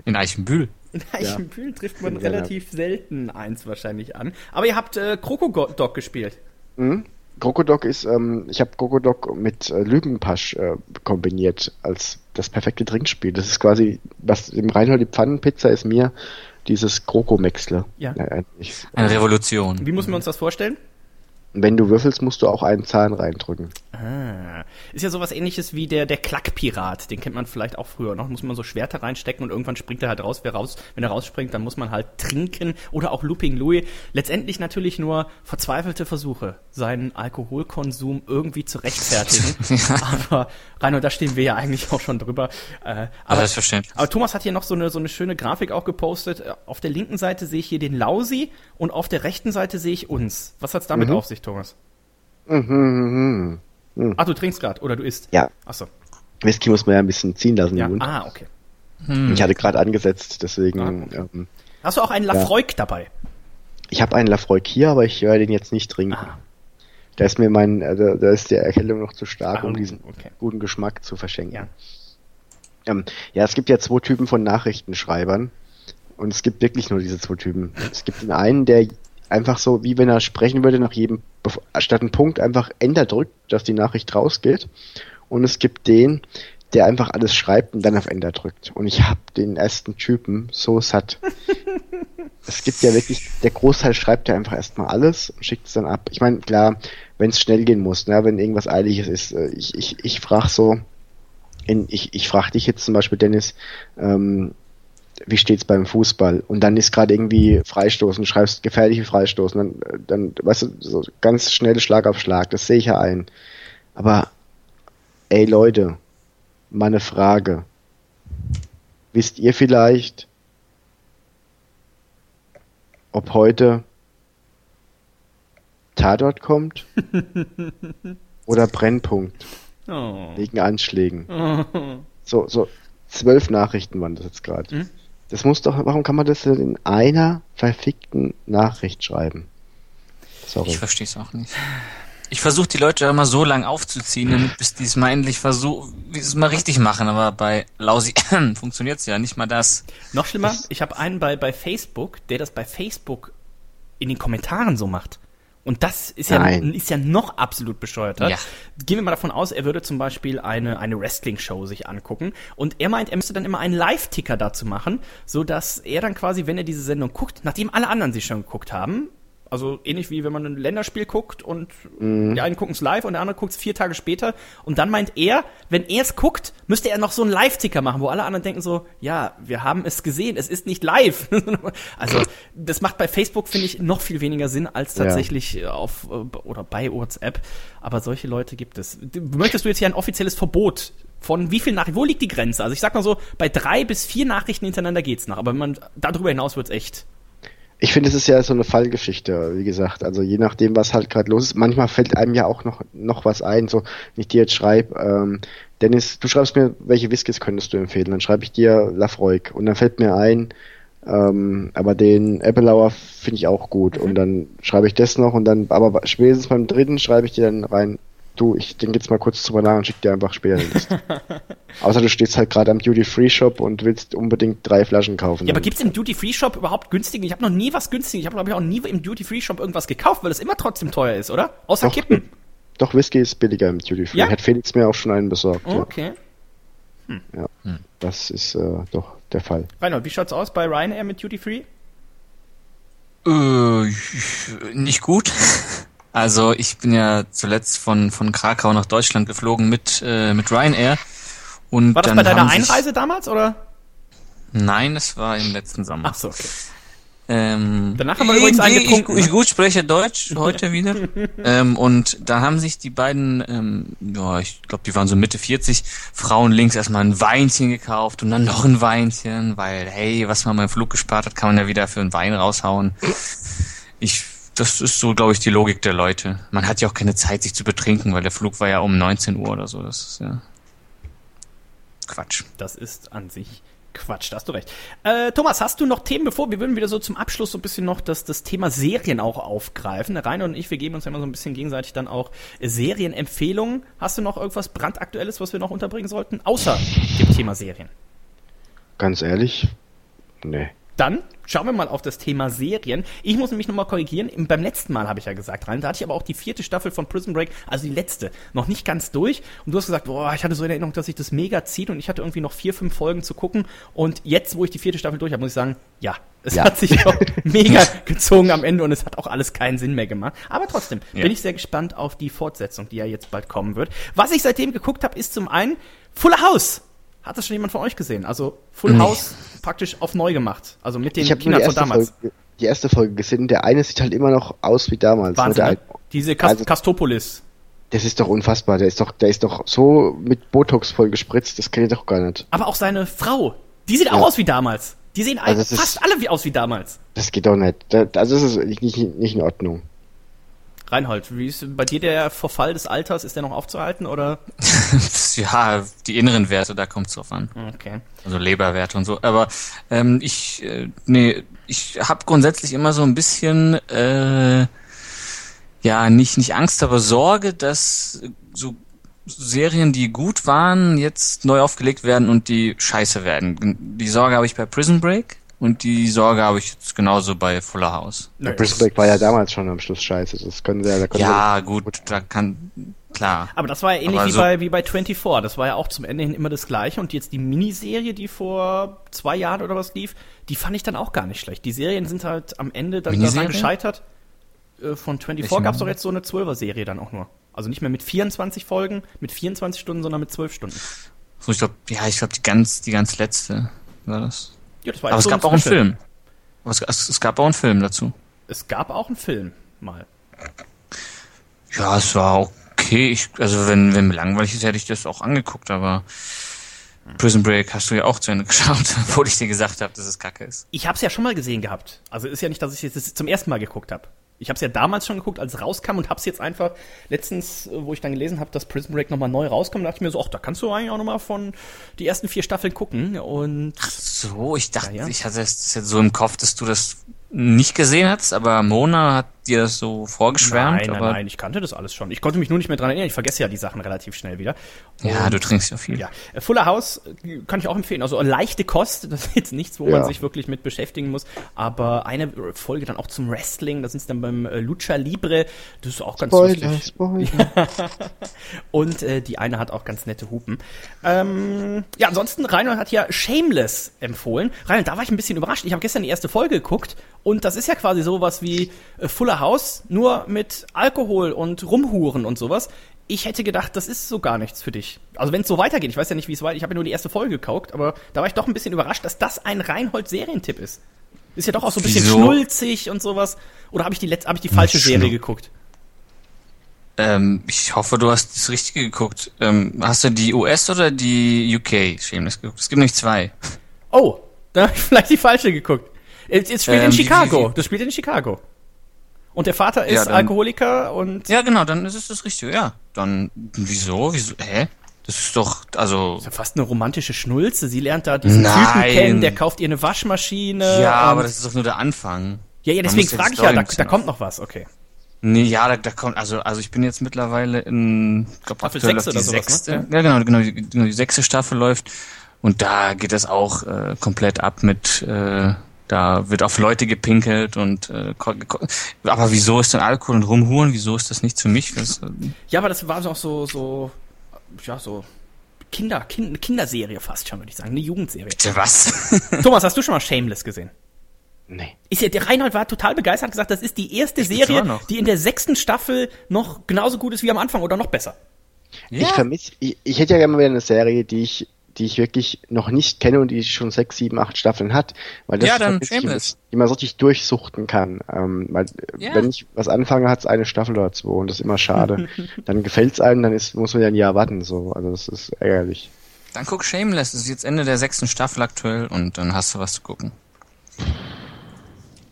In Eichenbühl. In Eichenbühlen trifft man Ja, ja. relativ selten eins wahrscheinlich an. Aber ihr habt äh, Krokodok gespielt. hm? Krokodok ist, ähm, ich habe Krokodok mit äh, Lügenpasch äh, kombiniert als das perfekte Trinkspiel. Das ist quasi, was im Reinhold die Pfannenpizza ist mir dieses Krokomexle. Ja. Äh, ich, Eine Revolution. Wie muss man uns das vorstellen? wenn du würfelst, musst du auch einen Zahn reindrücken. Ah. Ist ja sowas ähnliches wie der, der Klackpirat. Den kennt man vielleicht auch früher noch. Muss man so Schwerter reinstecken und irgendwann springt er halt raus. Wer raus, wenn er rausspringt, dann muss man halt trinken. Oder auch Looping Louis. Letztendlich natürlich nur verzweifelte Versuche, seinen Alkoholkonsum irgendwie zu rechtfertigen. [laughs] Aber Rainer, da stehen wir ja eigentlich auch schon drüber. Äh, Aber selbstverständlich. aber Thomas hat hier noch so eine, so eine schöne Grafik auch gepostet. Auf der linken Seite sehe ich hier den Lausi und auf der rechten Seite sehe ich uns. Was hat's damit Mhm. auf sich, Thomas? Mhm, mhm. Ach, du trinkst gerade oder du isst? Ja, Ach so. Whisky muss man ja ein bisschen ziehen lassen Ja. Ah, okay. Ich hatte gerade angesetzt, deswegen. Ah, ähm, Hast du auch einen Lafroig dabei? ich habe einen Lafroig hier, aber ich werde den jetzt nicht trinken. Ah. Da ist mir mein, da, da ist die Erkältung noch zu stark, Ah, um diesen okay. guten Geschmack zu verschenken. Ja. Ähm, ja, es gibt ja zwei Typen von Nachrichtenschreibern. Und es gibt wirklich nur diese zwei Typen. Es gibt den einen, der einfach so, wie wenn er sprechen würde, nach jedem, statt einen Punkt einfach Enter drückt, dass die Nachricht rausgeht. Und es gibt den, der einfach alles schreibt und dann auf Enter drückt. Und ich hab den ersten Typen so satt. [laughs] es gibt ja wirklich, der Großteil schreibt ja einfach erstmal alles und schickt es dann ab. Ich meine, klar, wenn es schnell gehen muss, ne, wenn irgendwas Eiliges ist, äh, ich, ich, ich frage so, in, ich, ich frage dich jetzt zum Beispiel, Dennis, ähm, wie steht's beim Fußball? Und dann ist gerade irgendwie Freistoßen, schreibst gefährliche Freistoßen, dann, dann, weißt du, so ganz schnell Schlag auf Schlag, das sehe ich ja ein. Aber, ey Leute, mal eine Frage. Wisst ihr vielleicht, ob heute Tatort kommt? [laughs] Oder Brennpunkt Oh. wegen Anschlägen? So, so zwölf Nachrichten waren das jetzt gerade. Hm? Das muss doch, warum kann man das denn in einer verfickten Nachricht schreiben? Sorry. Ich verstehe es auch nicht. Ich versuche die Leute immer so lang aufzuziehen, damit bis die es mal endlich versuchen, wie sie es mal richtig machen, aber bei Lausi [coughs] funktioniert's ja nicht mal das. Noch schlimmer, ich habe einen bei, bei Facebook, der das bei Facebook in den Kommentaren so macht. Und das ist ja, Nein. ist ja noch absolut bescheuerter. Ja. Gehen wir mal davon aus, er würde zum Beispiel eine, eine Wrestling-Show sich angucken. Und er meint, er müsste dann immer einen Live-Ticker dazu machen, so dass er dann quasi, wenn er diese Sendung guckt, nachdem alle anderen sie schon geguckt haben, also ähnlich wie wenn man ein Länderspiel guckt und die einen gucken es live und der andere guckt es vier Tage später. Und dann meint er, wenn er es guckt, müsste er noch so einen Live-Ticker machen, wo alle anderen denken so, ja, wir haben es gesehen, es ist nicht live. [laughs] also das macht bei Facebook, finde ich, noch viel weniger Sinn als Ja. tatsächlich auf äh, oder bei WhatsApp. Aber solche Leute gibt es. Möchtest du jetzt hier ein offizielles Verbot von wie viel Nachrichten? Wo liegt die Grenze? Also ich sag mal so, bei drei bis vier Nachrichten hintereinander geht's noch. Aber wenn man darüber hinaus wird's echt. Ich finde, es ist ja so eine Fallgeschichte, wie gesagt. Also je nachdem, was halt gerade los ist. Manchmal fällt einem ja auch noch, noch was ein. So, wenn ich dir jetzt schreibe, ähm, Dennis, du schreibst mir, welche Whiskys könntest du empfehlen? Dann schreibe ich dir Lafroig. Und dann fällt mir ein, ähm, aber den Appelauer finde ich auch gut. Und dann schreibe ich das noch und dann, aber spätestens beim dritten schreibe ich dir dann rein, du, ich denke jetzt mal kurz drüber nach und schick dir einfach später den List. [laughs] Außer du stehst halt gerade am Duty-Free-Shop und willst unbedingt drei Flaschen kaufen. Ja, aber Dann- gibt's im Duty-Free-Shop überhaupt günstigen? Ich habe noch nie was günstiges. Ich habe, glaube ich, auch nie im Duty-Free-Shop irgendwas gekauft, weil es immer trotzdem teuer ist, oder? Außer Doch, Kippen. Doch, Whisky ist billiger im Duty Free. Ja? Hat Felix mir auch schon einen besorgt. Oh, okay. Ja. ja. Das ist äh, doch der Fall. Reinhold, wie schaut's aus bei Ryanair mit Duty-Free? Äh, nicht gut. [laughs] Also ich bin ja zuletzt von, von Krakau nach Deutschland geflogen mit, äh, mit Ryanair. Und War das bei deiner Einreise damals, oder? Nein, es war im letzten Sommer. Ach so, okay. Ähm, Danach haben wir übrigens eingetrunken. Ich, ich gut spreche Deutsch heute wieder. [laughs] ähm, und da haben sich die beiden, ähm, ja, ich glaube, die waren so Mitte 40, Frauen links erstmal ein Weinchen gekauft und dann noch ein Weinchen, weil, hey, was man beim Flug gespart hat, kann man ja wieder für einen Wein raushauen. Ich, das ist so, glaube ich, die Logik der Leute. Man hat ja auch keine Zeit, sich zu betrinken, weil der Flug war ja um 19 Uhr oder so. Das ist ja Quatsch. Das ist an sich Quatsch, da hast du recht. Äh, Thomas, hast du noch Themen, bevor wir würden wieder so zum Abschluss so ein bisschen noch das, das Thema Serien auch aufgreifen. Rainer und ich, wir geben uns ja immer so ein bisschen gegenseitig dann auch Serienempfehlungen. Hast du noch irgendwas brandaktuelles, was wir noch unterbringen sollten? Außer dem Thema Serien. Ganz ehrlich, nee. Dann schauen wir mal auf das Thema Serien. Ich muss nämlich nochmal korrigieren. Im- Beim letzten Mal habe ich ja gesagt, rein, da hatte ich aber auch die vierte Staffel von Prison Break, also die letzte, noch nicht ganz durch. Und du hast gesagt, boah, ich hatte so in Erinnerung, dass sich das mega zieht und ich hatte irgendwie noch vier, fünf Folgen zu gucken. Und jetzt, wo ich die vierte Staffel durch habe, muss ich sagen, ja, es Ja. hat sich auch [laughs] mega gezogen am Ende und es hat auch alles keinen Sinn mehr gemacht. Aber trotzdem Ja. bin ich sehr gespannt auf die Fortsetzung, die ja jetzt bald kommen wird. Was ich seitdem geguckt habe, ist zum einen Fuller House. Hat das schon jemand von euch gesehen? Also Full Nee. House praktisch auf neu gemacht. Also mit den Kindern die von erste, damals. Folge, die erste Folge gesehen. Der eine sieht halt immer noch aus wie damals. ne? Wahnsinn. Ne? Diese Kas Also- Castopolis. das ist doch unfassbar. Der ist doch, der ist doch so mit Botox voll gespritzt. Das ich doch gar nicht. Aber auch seine Frau. Die sieht auch Ja. aus wie damals. Die sehen Also das ist- fast alle wie aus wie damals. Das geht doch nicht. Da- Also das ist nicht, nicht in Ordnung. Reinhold, wie ist bei dir der Verfall des Alters? Ist der noch aufzuhalten oder? [laughs] ja, die inneren Werte, da kommt's drauf an. Okay. also Leberwerte und so. Aber ähm, ich, äh, nee, ich habe grundsätzlich immer so ein bisschen, äh, ja, nicht nicht Angst, aber Sorge, dass so Serien, die gut waren, jetzt neu aufgelegt werden und die scheiße werden. Die Sorge habe ich bei Prison Break und die Sorge habe ich jetzt genauso bei Fuller House. Prison Break war ja damals schon am Schluss scheiße. Das können sie ja, da können Ja, gut, da kann klar. Aber das war ja ähnlich Aber wie, so- bei, wie bei 24. Das war ja auch zum Ende hin immer das Gleiche. Und jetzt die Miniserie, die vor zwei Jahren oder was lief, die fand ich dann auch gar nicht schlecht. Die Serien sind halt am Ende dann daran gescheitert. Äh, Von 24 Welche gab es doch jetzt so eine 12er-Serie dann auch nur. Also nicht mehr mit 24 Folgen, mit 24 Stunden, sondern mit 12 Stunden. So, ich glaube, ja, ich glaube, die ganz, die ganz letzte war das. Ja, das war Aber es so gab auch einen. Film. Es, es, es gab auch einen Film dazu. Es gab auch einen Film mal. Ja, es war okay. Ich, also wenn, wenn mir langweilig ist, hätte ich das auch angeguckt, aber Prison Break hast du ja auch zu Ende [laughs] geschaut, obwohl ich dir gesagt habe, dass es kacke ist. Ich habe es ja schon mal gesehen gehabt. Also ist ja nicht, dass ich es jetzt zum ersten Mal geguckt habe. Ich habe es ja damals schon geguckt, als es rauskam und habe es jetzt einfach letztens, äh, wo ich dann gelesen habe, dass Prison Break nochmal neu rauskommt, dachte ich mir so, ach, da kannst du eigentlich auch nochmal von die ersten vier Staffeln gucken. Und So, ich dachte, Ja, ja. ich hatte es jetzt so im Kopf, dass du das nicht gesehen hast, aber Mona hat dir das so vorgeschwärmt. nein, nein, aber, nein, ich kannte das alles schon. Ich konnte mich nur nicht mehr dran erinnern. Ich vergesse ja die Sachen relativ schnell wieder. Ja, Und- du trinkst ja viel. Ja, äh, Fuller House äh, kann ich auch empfehlen. Also leichte Kost, [laughs] das ist jetzt nichts, wo man Ja. sich wirklich mit beschäftigen muss. Aber eine Folge dann auch zum Wrestling, da sind sie dann beim äh, Lucha Libre, das ist auch ganz Spoiler, lustig. Spoiler. [laughs] Und äh, die eine hat auch ganz nette Hupen. Ähm, ja, ansonsten, Reinhold hat ja Shameless empfohlen. Reinhold, da war ich ein bisschen überrascht. Ich habe gestern die erste Folge geguckt und das ist ja quasi sowas wie äh, Fuller House, nur mit Alkohol und Rumhuren und sowas. Ich hätte gedacht, das ist so gar nichts für dich. Also wenn es so weitergeht, ich weiß ja nicht, wie es weiter. Ich habe ja nur die erste Folge geguckt, aber da war ich doch ein bisschen überrascht, dass das ein Reinhold-Serientipp ist. Ist ja doch auch so ein bisschen Wieso? schnulzig und sowas. Oder habe ich die letzte, habe ich die falsche Hm, Serie schnu- geguckt? Ähm, ich hoffe, du hast das Richtige geguckt. Ähm, hast du die US oder die UK Shameless geguckt? Es gibt nämlich zwei. Oh, da habe ich vielleicht die falsche geguckt. Es, es spielt in Ähm, wie- Chicago. wie- wie- Das spielt in Chicago. Und der Vater ist Ja, dann- Alkoholiker und Ja, genau, dann ist es das Richtige. Ja, dann wieso? Wieso? Hä? Das ist doch, also ist ja fast eine romantische Schnulze. Sie lernt da diesen Typen kennen, der kauft ihr eine Waschmaschine. ja, aber das ist doch nur der Anfang. ja, ja, deswegen frage ich ja, da, da kommt noch was. Okay. Nee, ja, da, da kommt, also, also ich bin jetzt mittlerweile in, glaub, Staffel aktuell sechs auf oder die sowas, ne? sechste, ja genau, genau, die, genau, die sechste Staffel läuft und da geht es auch äh, komplett ab mit, äh, da wird auf Leute gepinkelt und, äh, aber wieso ist denn Alkohol und Rumhuren, wieso ist das nichts für mich? Das, äh, Ja, aber das war auch so, so, ja, so Kinder, kind, eine Kinderserie fast schon, würde ich sagen. Eine Jugendserie. bitte was? [laughs] Thomas, hast du schon mal Shameless gesehen? Nee. Ist ja, der Reinhold war total begeistert, hat gesagt, das ist die erste Ich Serie, die in der sechsten Staffel noch genauso gut ist wie am Anfang oder noch besser. Ich vermisse, ich, ich hätte ja gerne mal wieder eine Serie, die ich, die ich wirklich noch nicht kenne und die schon sechs, sieben, acht Staffeln hat, weil das Ja, dann ich, Shameless. die man so richtig durchsuchten kann. Ähm, weil, Ja. Wenn ich was anfange, hat es eine Staffel oder zwei und das ist immer schade. [laughs] dann gefällt es einem, dann ist, muss man ja ein Jahr warten. So. Also das ist ärgerlich. Dann guck Shameless, das ist jetzt Ende der sechsten Staffel aktuell und dann hast du was zu gucken.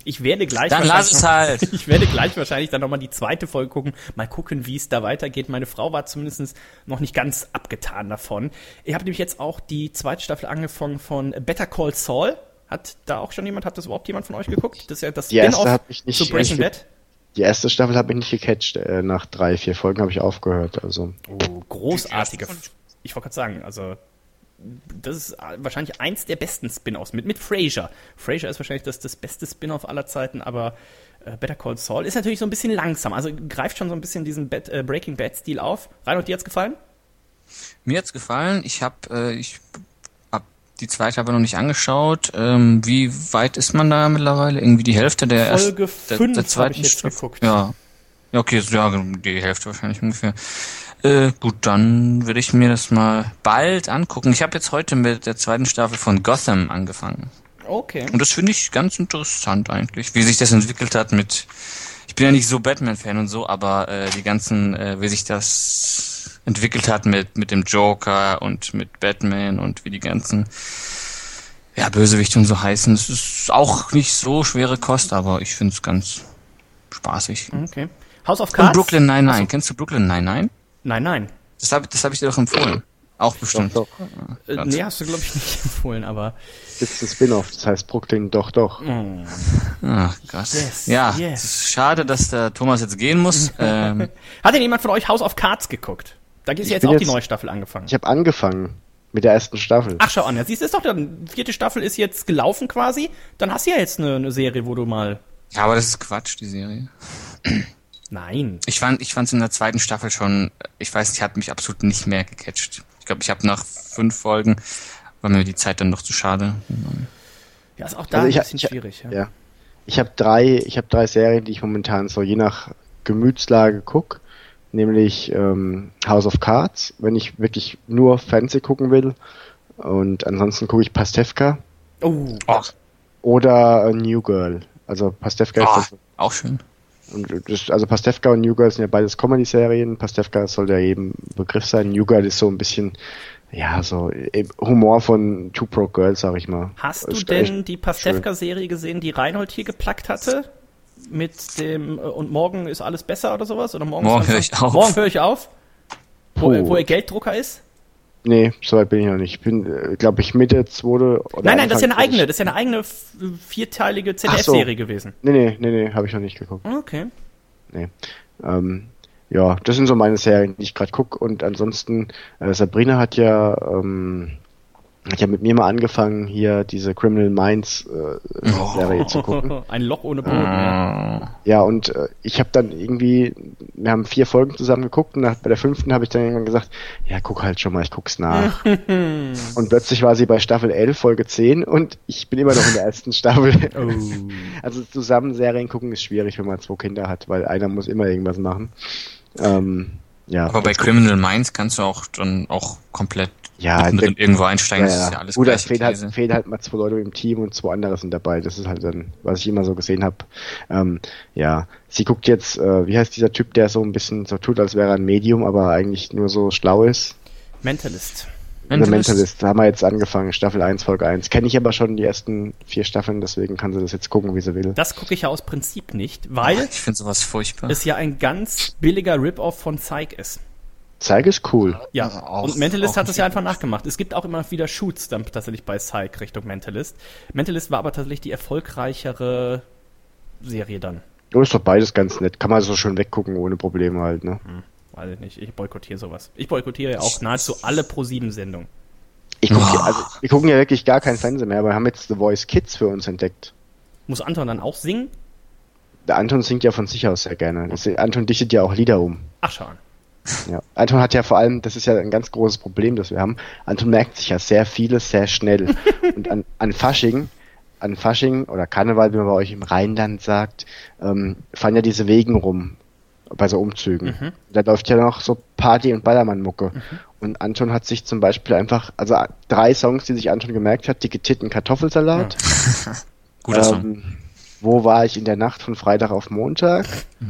Ich werde gleich Dann lass es wahrscheinlich halt. noch, [laughs] Ich werde gleich wahrscheinlich dann nochmal die zweite Folge gucken. Mal gucken, wie es da weitergeht. Meine Frau war zumindest noch nicht ganz abgetan davon. Ich habe nämlich jetzt auch die zweite Staffel angefangen von Better Call Saul. Hat da auch schon jemand, hat das überhaupt jemand von euch geguckt? Das ist ja das Die erste Spin-off hat mich nicht- zu Breaking Bad. Die erste Staffel habe ich nicht gecatcht. Äh, nach drei, vier Folgen habe ich aufgehört. Also Oh, großartige. Ich wollte gerade sagen, also das ist wahrscheinlich eins der besten Spin-offs mit mit Frasier. Frasier ist wahrscheinlich das, das beste Spin-off aller Zeiten, aber äh, Better Call Saul ist natürlich so ein bisschen langsam. Also greift schon so ein bisschen diesen Bad, äh, Breaking Bad Stil auf. Reinhold, dir hat's gefallen? Mir hat's gefallen. Ich habe äh, ich hab die zweite aber noch nicht angeschaut. Ähm, wie weit ist man da mittlerweile? Irgendwie die Hälfte der Folge ersten, der, fünf der hab zweiten ich jetzt geguckt. Ja. Ja, okay, so, ja, die Hälfte wahrscheinlich ungefähr. Äh, gut, dann würde ich mir das mal bald angucken. Ich habe jetzt heute mit der zweiten Staffel von Gotham angefangen. Okay. Und das finde ich ganz interessant eigentlich, wie sich das entwickelt hat mit. Ich bin ja nicht so Batman-Fan und so, aber äh, die ganzen, äh, wie sich das entwickelt hat mit mit dem Joker und mit Batman und wie die ganzen ja Bösewichte und so heißen. Es ist auch nicht so schwere Kost, aber ich finde es ganz spaßig. Okay. House of Und Cards? Brooklyn Nine-Nine. Kennst du Brooklyn Nine-Nine? Nein, nein. Das habe das hab ich dir doch empfohlen. Auch bestimmt. doch, Äh, Ganz- nee, hast du, glaube ich, nicht [laughs] empfohlen, aber. gibt's ein Spin-off, das heißt Brooklyn doch doch. Ach, krass. Yes, ja, yes. es ist schade, dass der Thomas jetzt gehen muss. [laughs] ähm, Hat denn jemand von euch House of Cards geguckt? Da ist ja jetzt auch die jetzt- neue Staffel angefangen. Ich habe angefangen mit der ersten Staffel. Ach, schau an, ja, siehst du, ist doch die vierte Staffel ist jetzt gelaufen quasi. Dann hast du ja jetzt eine, eine Serie, wo du mal. Ja, aber das ist Quatsch, die Serie. Nein. Ich fand, ich fand's in der zweiten Staffel schon, ich weiß nicht, hat mich absolut nicht mehr gecatcht. Ich glaube, ich habe nach fünf Folgen, war mir die Zeit dann doch zu schade. Ja, ist auch da Also ich ein bisschen ich schwierig. Ja. Ja. Ich habe drei, ich habe drei Serien, die ich momentan so je nach Gemütslage guck, nämlich ähm, House of Cards, wenn ich wirklich nur Fancy gucken will. Und ansonsten gucke ich Pastewka Oh, oder äh, New Girl. Also Pastewka oh, ist das, auch schön. Und das, also Pastewka und New Girl sind ja beides Comedy-Serien. Pastewka soll ja jedem Begriff sein. New Girl ist so ein bisschen, ja, so Humor von Two Pro Girls, sag ich mal. hast du denn echt die Pastewka-Serie gesehen, die Reinhold hier geplackt hatte? Mit dem, äh, und morgen ist alles besser oder sowas? Oder morgen, Morgen höre ich auf. Morgen höre ich auf? Wo, wo er Gelddrucker ist? Nee, soweit bin ich noch nicht. Ich bin, glaube ich, Mitte zweite oder Nein, nein, das ist ja eine Anfang eigene, das ist ja eine eigene vierteilige so. ZDF-Serie gewesen. Nee, nee, nee, nee, habe ich noch nicht geguckt. Okay. Nee. Ähm, ja, das sind so meine Serien, die ich gerade gucke. Und ansonsten, äh, Sabrina hat ja, ähm, hat ja mit mir mal angefangen, hier diese Criminal Minds äh, Oh. Serie zu gucken. [laughs] Ein Loch ohne Boden. Ja. Ja, und äh, ich habe dann irgendwie, wir haben vier Folgen zusammen geguckt und nach, bei der fünften habe ich dann irgendwann gesagt, ja, guck halt schon mal, ich guck's nach. [laughs] und plötzlich war sie bei Staffel 11, Folge 10 und ich bin immer noch in der ersten Staffel. Oh. [laughs] Also zusammen Serien gucken ist schwierig, wenn man zwei Kinder hat, weil einer muss immer irgendwas machen. Ähm, ja. Aber bei Criminal Minds kannst du auch dann auch komplett Ja, mittendrin der- irgendwo einsteigen. ja, ist ja. alles Gut, es fehlt halt, fehlen halt mal zwei Leute im Team und zwei andere sind dabei. Das ist halt dann, was ich immer so gesehen habe. Ähm, ja, sie guckt jetzt, äh, wie heißt dieser Typ, der so ein bisschen so tut, als wäre er ein Medium, aber eigentlich nur so schlau ist? Mentalist. The Mentalist. Da haben wir jetzt angefangen, Staffel 1, Folge 1. Kenne ich aber schon die ersten vier Staffeln, deswegen kann sie das jetzt gucken, wie sie will. Das gucke ich ja aus Prinzip nicht, weil Ich finde sowas furchtbar. es ja ein ganz billiger Rip-Off von Psych ist. Zeig ist cool. Ja, auch- und Mentalist hat es nicht ja einfach nachgemacht. Es gibt auch immer wieder Shoots dann tatsächlich bei Psych Richtung Mentalist. Mentalist war aber tatsächlich die erfolgreichere Serie dann. Oh, ist doch beides ganz nett. Kann man so schön weggucken, ohne Probleme halt, ne? Weiß ich nicht, ich boykottiere sowas. Ich boykottiere ja auch nahezu alle Pro-7-Sendungen. Ich guck, Oh. also, wir gucken ja wirklich gar kein Fernsehen mehr, aber wir haben jetzt The Voice Kids für uns entdeckt. Muss Anton dann auch singen? Der Anton singt ja von sich aus sehr gerne. Das, Anton dichtet ja auch Lieder um. Ach, schauen. Ja. Anton hat ja vor allem, das ist ja ein ganz großes Problem, das wir haben. Anton merkt sich ja sehr vieles sehr schnell. [laughs] Und an, an Fasching, an Fasching oder Karneval, wie man bei euch im Rheinland sagt, ähm, fahren ja diese Wegen rum bei so Umzügen. Da läuft ja noch so Party- und Ballermann-Mucke. Und Anton hat sich zum Beispiel einfach, also drei Songs, die sich Anton gemerkt hat, Dicke Titten Kartoffelsalat. [laughs] Guter Song. ähm, wo war ich in der Nacht von Freitag auf Montag?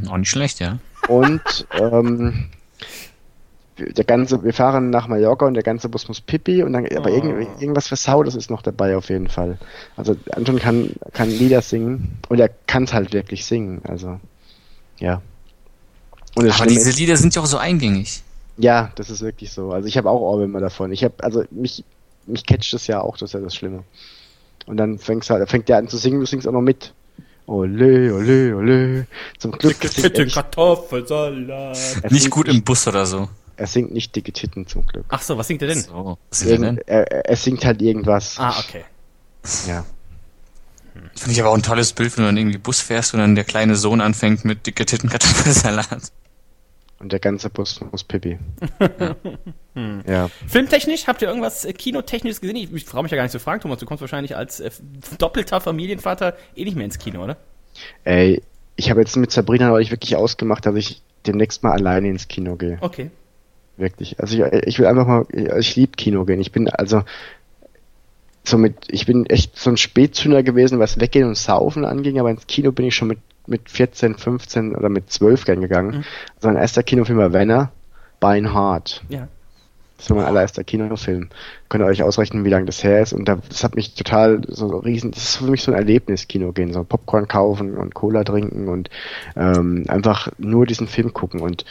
Auch nicht schlecht, ja. Und ähm, der ganze, wir fahren nach Mallorca und der ganze Bus muss pipi und dann, aber irgend, irgendwas Versautes ist noch dabei auf jeden Fall. Also Anton kann, kann Lieder singen und er kann es halt wirklich singen, also ja. Aber Schlimme diese ist, Lieder sind ja auch so eingängig. ja, das ist wirklich so. Also ich habe auch Ohrwürmer davon. Ich habe, also mich, mich catcht das ja auch, das ist ja das Schlimme. Und dann fängst halt, fängt der an zu singen, du singst auch noch mit. Ole, ole, ole. Zum Glück Bitte nicht, Kartoffelsalat. Nicht gut im Bus oder so. Er singt nicht dicke Titten zum Glück. Ach so, was singt er denn? So, was ist denn? Irgend, er, er singt halt irgendwas. Ah, okay. Ja. Finde ich aber auch ein tolles Bild, wenn du dann irgendwie Bus fährst und dann der kleine Sohn anfängt mit dicke Titten Kartoffelsalat. Und der ganze Bus muss pipi. ja. Filmtechnisch, habt ihr irgendwas äh, Kinotechnisches gesehen? Ich, ich traue mich ja gar nicht zu fragen, Thomas. Du kommst wahrscheinlich als äh, doppelter Familienvater eh nicht mehr ins Kino, oder? Ey, ich habe jetzt mit Sabrina neulich wirklich ausgemacht, dass ich demnächst mal alleine ins Kino gehe. Okay. Wirklich. Also ich, ich will einfach mal, ich liebe Kino gehen. Ich bin also so mit, ich bin echt so ein Spätzünder gewesen, was Weggehen und Saufen anging, aber ins Kino bin ich schon mit, mit 14, 15 oder mit 12 gern gegangen. Mhm. Also mein erster Kinofilm war Venner, Beinhard. Ja. Das war mein allererster Kinofilm. Könnt ihr euch ausrechnen, wie lange das her ist. Und da, das hat mich total so riesen, das ist für mich so ein Erlebnis, Kino gehen, so Popcorn kaufen und Cola trinken und ähm, einfach nur diesen Film gucken. Und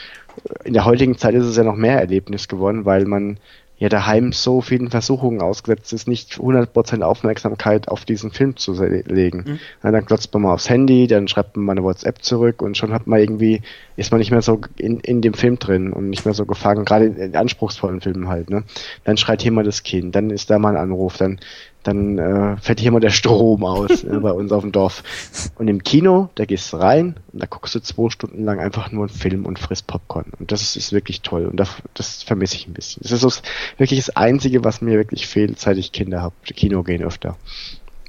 in der heutigen Zeit ist es ja noch mehr Erlebnis geworden, weil man ja daheim so vielen Versuchungen ausgesetzt ist, nicht 100% Aufmerksamkeit auf diesen Film zu legen. Ja, dann klotzt man mal aufs Handy, dann schreibt man mal eine WhatsApp zurück und schon hat man irgendwie, ist man nicht mehr so in, in dem Film drin und nicht mehr so gefangen, gerade in, in anspruchsvollen Filmen halt, ne. Dann schreit jemand das Kind, dann ist da mal ein Anruf, dann, dann äh, fällt hier immer der Strom aus äh, bei uns auf dem Dorf. Und im Kino, da gehst du rein und da guckst du zwei Stunden lang einfach nur einen Film und frisst Popcorn. Und das ist wirklich toll. Und das, das vermisse ich ein bisschen. Das ist so wirklich das Einzige, was mir wirklich fehlt, seit ich Kinder habe. Kino gehen öfter.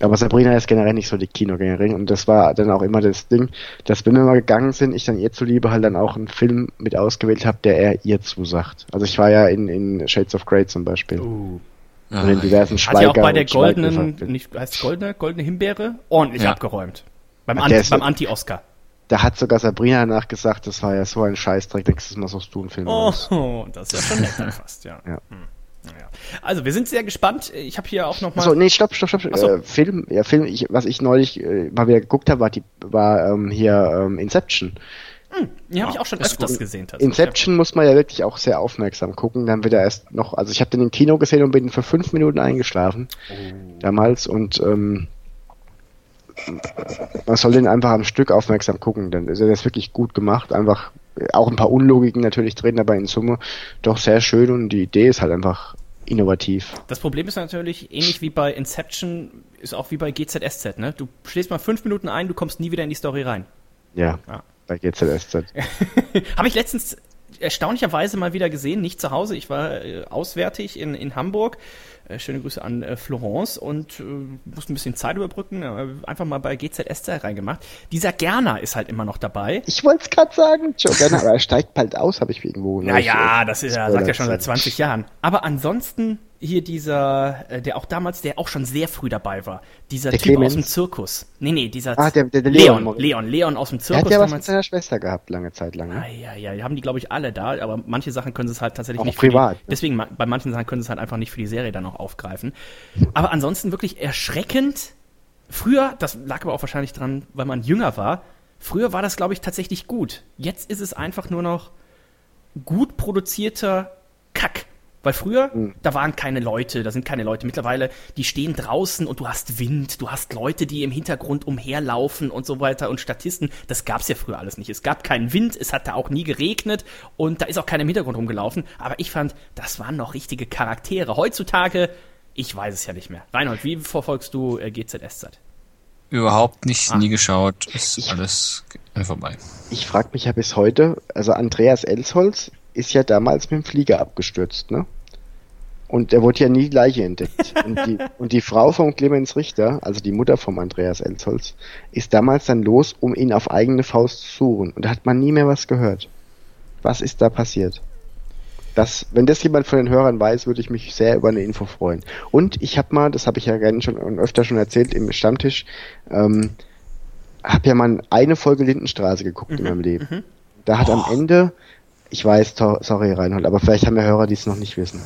Aber Sabrina ist generell nicht so die Kinogängerin und das war dann auch immer das Ding, dass wenn wir mal gegangen sind, ich dann ihr zuliebe halt dann auch einen Film mit ausgewählt habe, der er ihr zusagt. Also ich war ja in, in Shades of Grey zum Beispiel. Uh. Und in diversen Hat ja auch Schweiger bei der Schweiger- goldenen, nicht, heißt goldene, goldene Himbeere, ordentlich Ja. abgeräumt. Beim, ist- beim Anti-Oscar. Da hat sogar Sabrina danach gesagt, das war ja so ein Scheißdreck, nächstes Mal suchst du einen Film aus. Oh, das ist ja schon [laughs] nett fast, ja. Ja. Hm. Naja. Also, wir sind sehr gespannt. Ich habe hier auch noch mal Achso, nee, stopp, stopp, stopp. So. Äh, Film, ja, Film, ich, was ich neulich äh, mal wieder geguckt habe, war, die, war ähm, hier ähm, Inception. Die habe ich auch schon öfters gut. gesehen. Inception muss man ja wirklich auch sehr aufmerksam gucken. Dann wird er erst noch, also ich habe den im Kino gesehen und bin für fünf Minuten eingeschlafen damals und ähm, man soll den einfach am Stück aufmerksam gucken. Dann ist er das wirklich gut gemacht. Einfach auch ein paar Unlogiken natürlich drin, aber in Summe doch sehr schön und die Idee ist halt einfach innovativ. Das Problem ist natürlich, ähnlich wie bei Inception, ist auch wie bei GZSZ, ne? Du schläfst mal fünf Minuten ein, du kommst nie wieder in die Story rein. Ja, Ja. bei GZSZ. [laughs] Habe ich letztens erstaunlicherweise mal wieder gesehen, nicht zu Hause. Ich war äh, auswärtig in, in Hamburg. Äh, schöne Grüße an äh, Florence und äh, musste ein bisschen Zeit überbrücken. Äh, einfach mal bei GZSZ reingemacht. Dieser Gerner ist halt immer noch dabei. Ich wollte es gerade sagen, Joe Gerner, aber er steigt bald aus, habe ich irgendwo. [laughs] Naja, das ist, er sagt ja schon seit Spoiler 20 Jahren. Aber ansonsten hier dieser, äh, der auch damals, der auch schon sehr früh dabei war. Dieser Der Typ Clemens? aus dem Zirkus. Nee, nee, dieser Ah, der- der- der Leon, Leon. Leon, Leon aus dem Zirkus hat ja was mit seiner Schwester gehabt, lange Zeit lang. Ne? Ah, ja, ja, die haben die, glaube ich, alle da, aber manche Sachen können sie es halt tatsächlich Auch nicht privat, die, ne? deswegen, bei manchen Sachen können sie es halt einfach nicht für die Serie dann auch aufgreifen. Aber ansonsten wirklich erschreckend. Früher, das lag aber auch wahrscheinlich dran, weil man jünger war, früher war das, glaube ich, tatsächlich gut. Jetzt ist es einfach nur noch gut produzierter Kack. Weil früher, Hm. da waren keine Leute, da sind keine Leute. Mittlerweile, die stehen draußen und du hast Wind, du hast Leute, die im Hintergrund umherlaufen und so weiter und Statisten. Das gab's ja früher alles nicht. Es gab keinen Wind, es hat da auch nie geregnet und da ist auch keiner im Hintergrund rumgelaufen. Aber ich fand, das waren noch richtige Charaktere. Heutzutage, ich weiß es ja nicht mehr. Reinhold, wie verfolgst du äh, GZSZ? Überhaupt nicht, Ah. nie geschaut. Ist alles ge- vorbei. Ich frage mich ja bis heute, also Andreas Elsholz ist ja damals mit dem Flieger abgestürzt, ne? Und er wurde ja nie die Leiche entdeckt. Und die, [laughs] und die Frau von Clemens Richter, also die Mutter vom Andreas Elsholz, ist damals dann los, um ihn auf eigene Faust zu suchen. Und da hat man nie mehr was gehört. Was ist da passiert? Das, wenn das jemand von den Hörern weiß, würde ich mich sehr über eine Info freuen. Und ich habe mal, das habe ich ja gerne schon öfter schon erzählt im Stammtisch, ähm, habe ja mal eine Folge Lindenstraße geguckt in meinem Leben. Da hat am Ende, ich weiß, sorry Reinhold, aber vielleicht haben ja Hörer, die es noch nicht wissen.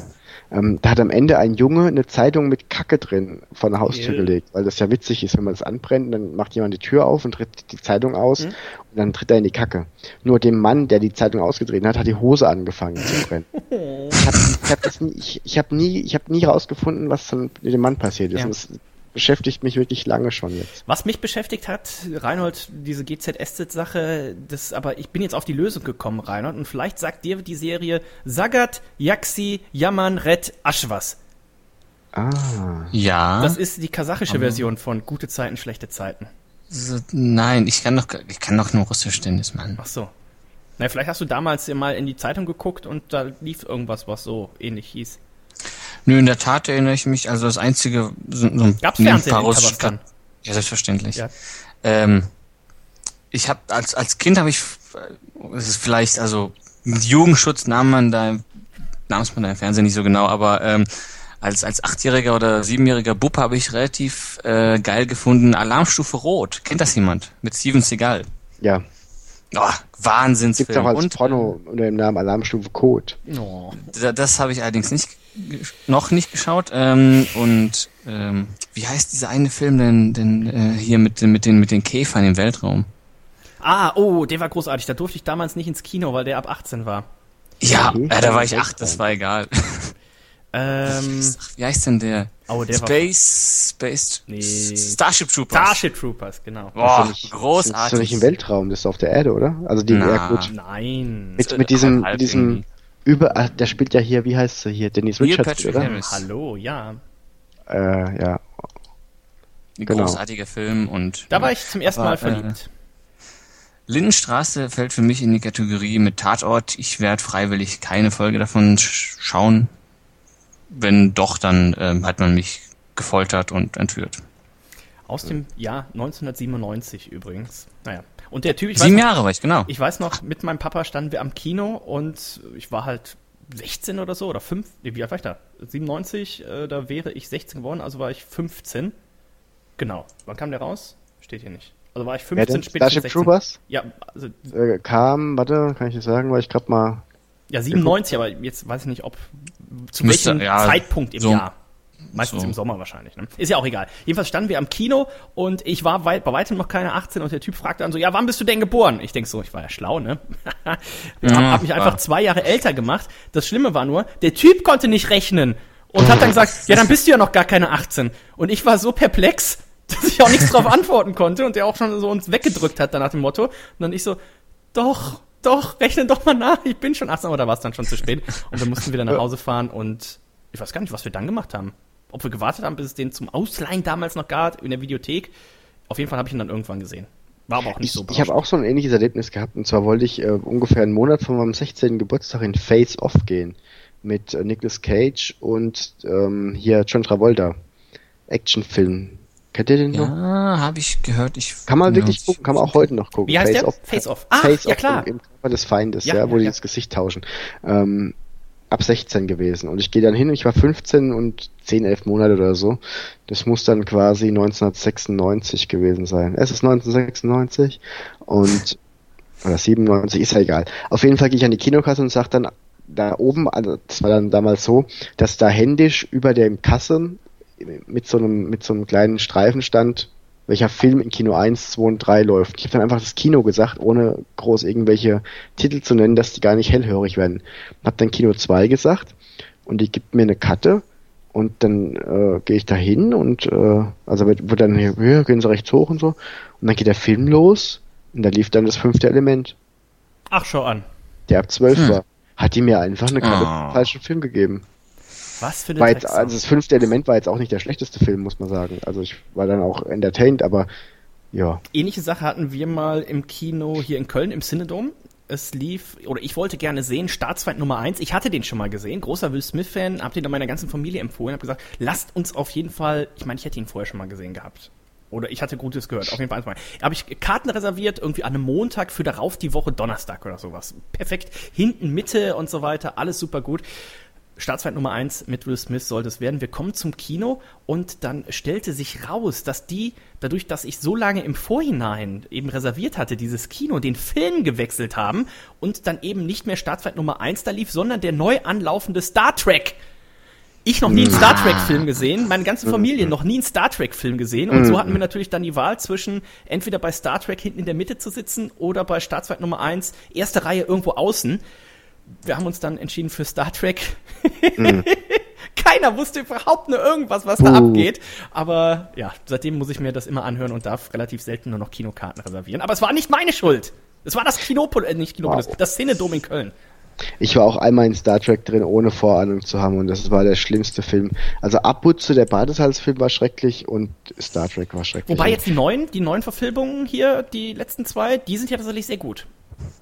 Ähm, da hat am Ende ein Junge eine Zeitung mit Kacke drin vor der Haustür Ja. gelegt, weil das ja witzig ist, wenn man das anbrennt, dann macht jemand die Tür auf und tritt die Zeitung aus und dann tritt er in die Kacke. Nur dem Mann, der die Zeitung ausgetreten hat, hat die Hose angefangen zu brennen. ich [laughs] habe ich hab nie, ich, ich hab nie, ich hab nie rausgefunden, was dann mit dem Mann passiert ist. Ja. Beschäftigt mich wirklich lange schon jetzt. Was mich beschäftigt hat, Reinhold, diese GZSZ-Sache, das, aber ich bin jetzt auf die Lösung gekommen, Reinhold, und vielleicht sagt dir die Serie Sagat, Yaxi, Yaman, Red, Aschwas. Ah. Ja. Das ist die kasachische Version von Gute Zeiten, schlechte Zeiten. so, nein, ich kann doch, ich kann doch nur Russisch Tennis, Mann. Ach so. Na, vielleicht hast du damals ja mal in die Zeitung geguckt und da lief irgendwas, was so ähnlich hieß. Nö, in der Tat erinnere ich mich, also das einzige, so, so ein Gab's Fernsehen paar russische-? Ja, selbstverständlich. Ja. Ähm, ich habe als als Kind habe ich, äh, es ist vielleicht also mit Jugendschutz nahm man da nahm es man da im Fernsehen nicht so genau, aber ähm, als als achtjähriger oder siebenjähriger Bub habe ich relativ äh, geil gefunden Alarmstufe Rot. Kennt das jemand? Mit Steven Seagal. Ja. Oh, Gibt auch Wahnsinnsfilm. als Und Porno unter dem Namen Alarmstufe Code. Oh. Da- Das habe ich allerdings nicht noch nicht geschaut. Ähm, und ähm, wie heißt dieser eine Film denn, denn äh, hier mit den mit den mit den Käfern im Weltraum? Ah, oh, der war großartig. Da durfte ich damals nicht ins Kino, weil der ab 18 war. Ja, äh, da war ich Weltraum. acht, das war egal. [laughs] Ähm, wie heißt denn der? oh, der war Space Space Nee. Starship Troopers. Starship Troopers, genau. Boah, Das ist doch großartig. nicht im Weltraum, das ist auf der Erde, oder? Also die, Na. ja gut. Nein. Mit, mit diesem, halb mit diesem irgendwie. Über, ah, der spielt ja hier, wie heißt sie hier, Dennis Neil Richards, Patrick oder? Harris. Hallo, ja. Äh, ja. Ein Genau. großartiger Film und. Da war ich zum ersten Aber, Mal äh, verliebt. Lindenstraße fällt für mich in die Kategorie mit Tatort. Ich werde freiwillig keine Folge davon sch schauen. Wenn doch, dann ähm, hat man mich gefoltert und entführt. Aus dem Jahr 1997 übrigens. Naja. Und der Typ, ich Sieben weiß, noch, Jahre war ich, genau. ich weiß noch, mit meinem Papa standen wir am Kino und ich war halt 16 oder so oder 5, nee, wie alt war ich da? 97, äh, da wäre ich 16 geworden, also war ich 15. Genau. Wann kam der raus? Steht hier nicht. Also war ich Wer 15, denn? spätestens Starship 16. Troopers Ja, also, äh, kam, warte, kann ich das sagen, weil ich gerade mal. ja, 97, aber jetzt weiß ich nicht, ob zu Müsste, welchem ja, Zeitpunkt im so- Jahr. Meistens so. im Sommer wahrscheinlich. Ne? Ist ja auch egal. Jedenfalls standen wir am Kino und ich war weit, bei weitem noch keine 18 und der Typ fragte dann so, ja, wann bist du denn geboren? Ich denk so, ich war ja schlau, ne? [laughs] hab, hab mich einfach zwei Jahre älter gemacht. Das Schlimme war nur, der Typ konnte nicht rechnen und hat dann gesagt, ja, dann bist du ja noch gar keine 18. Und ich war so perplex, [laughs] dass ich auch nichts drauf antworten konnte und der auch schon so uns weggedrückt hat, nach dem Motto. Und dann ich so, doch, doch, rechne doch mal nach, ich bin schon 18, aber da war es dann schon zu spät. Und wir mussten wieder nach Hause fahren und ich weiß gar nicht, was wir dann gemacht haben. Ob wir gewartet haben, bis es den zum Ausleihen damals noch gab, in der Videothek. Auf jeden Fall habe ich ihn dann irgendwann gesehen. War aber auch nicht Ich, so ich habe auch so ein ähnliches Erlebnis gehabt. Und zwar wollte ich äh, ungefähr einen Monat vor meinem 16. Geburtstag in Face Off gehen. Mit äh, Nicolas Cage und ähm, hier John Travolta. Actionfilm. Kennt ihr den noch? Ja, habe ich gehört. Ich Kann man ja, wirklich gucken, kann man auch heute noch gucken. Wie heißt Face der? Off. Face Off. Ah, Face ja Off klar. Im, Körper des Feindes, Ja, ja, wo ja, die ja. das Gesicht tauschen. Ähm, ab 16 gewesen. Und ich gehe dann hin ich war 15 und 10, 11 Monate oder so. Das muss dann quasi 1996 gewesen sein. Es ist 1996 und oder 97, ist ja egal. Auf jeden Fall gehe ich an die Kinokasse und sag dann da oben, also das war dann damals so, dass da händisch über dem Kasse mit so einem mit so einem kleinen Streifen stand, welcher Film in Kino 1, 2 und 3 läuft. Ich habe dann einfach das Kino gesagt, ohne groß irgendwelche Titel zu nennen, dass die gar nicht hellhörig werden. Hab dann Kino 2 gesagt und die gibt mir eine Karte und dann äh, gehe ich da hin und äh, also wird, wird dann hier, hier gehen sie rechts hoch und so und dann geht der Film los und da lief dann das fünfte Element, Ach, schau an. der ab 12 Hm. war. Hat die mir einfach eine Karte Oh. zum falschen Film gegeben. Was für eine War jetzt, also das fünfte Element war jetzt auch nicht der schlechteste Film, muss man sagen. Also ich war dann auch entertained, aber ja. Ähnliche Sache hatten wir mal im Kino hier in Köln im Cinedom. Es lief, oder ich wollte gerne sehen, Staatsfeind Nummer 1. Ich hatte den schon mal gesehen, großer Will Smith-Fan, hab den dann meiner ganzen Familie empfohlen, hab gesagt, lasst uns auf jeden Fall, ich meine, ich hätte ihn vorher schon mal gesehen gehabt. Oder ich hatte Gutes gehört, auf jeden Fall. eins. Habe ich Karten reserviert, irgendwie an einem Montag für darauf die Woche Donnerstag oder sowas. Perfekt. Hinten, Mitte und so weiter, alles super gut. Staatsfeind Nummer 1 mit Will Smith sollte es werden. Wir kommen zum Kino und dann stellte sich raus, dass die, dadurch, dass ich so lange im Vorhinein eben reserviert hatte, dieses Kino, den Film gewechselt haben und dann eben nicht mehr Staatsfeind Nummer 1 da lief, sondern der neu anlaufende Star Trek. Ich noch nie einen Star Trek-Film gesehen, meine ganze Familie noch nie einen Star Trek-Film gesehen. Und so hatten wir natürlich dann die Wahl zwischen entweder bei Star Trek hinten in der Mitte zu sitzen oder bei Staatsfeind Nummer 1, erste Reihe irgendwo außen. Wir haben uns dann entschieden für Star Trek. [laughs] Keiner wusste überhaupt nur irgendwas, was da Buh. abgeht. Aber ja, seitdem muss ich mir das immer anhören und darf relativ selten nur noch Kinokarten reservieren. Aber es war nicht meine Schuld. Es war das Kinopol, äh, nicht Kinopolis, Wow. das Cinedom in Köln. Ich war auch einmal in Star Trek drin, ohne Vorahnung zu haben und das war der schlimmste Film. Also Abputze, der Badesalzfilm war schrecklich und Star Trek war schrecklich. Wobei jetzt die neuen, die neuen Verfilmungen hier, die letzten zwei, die sind ja tatsächlich sehr gut.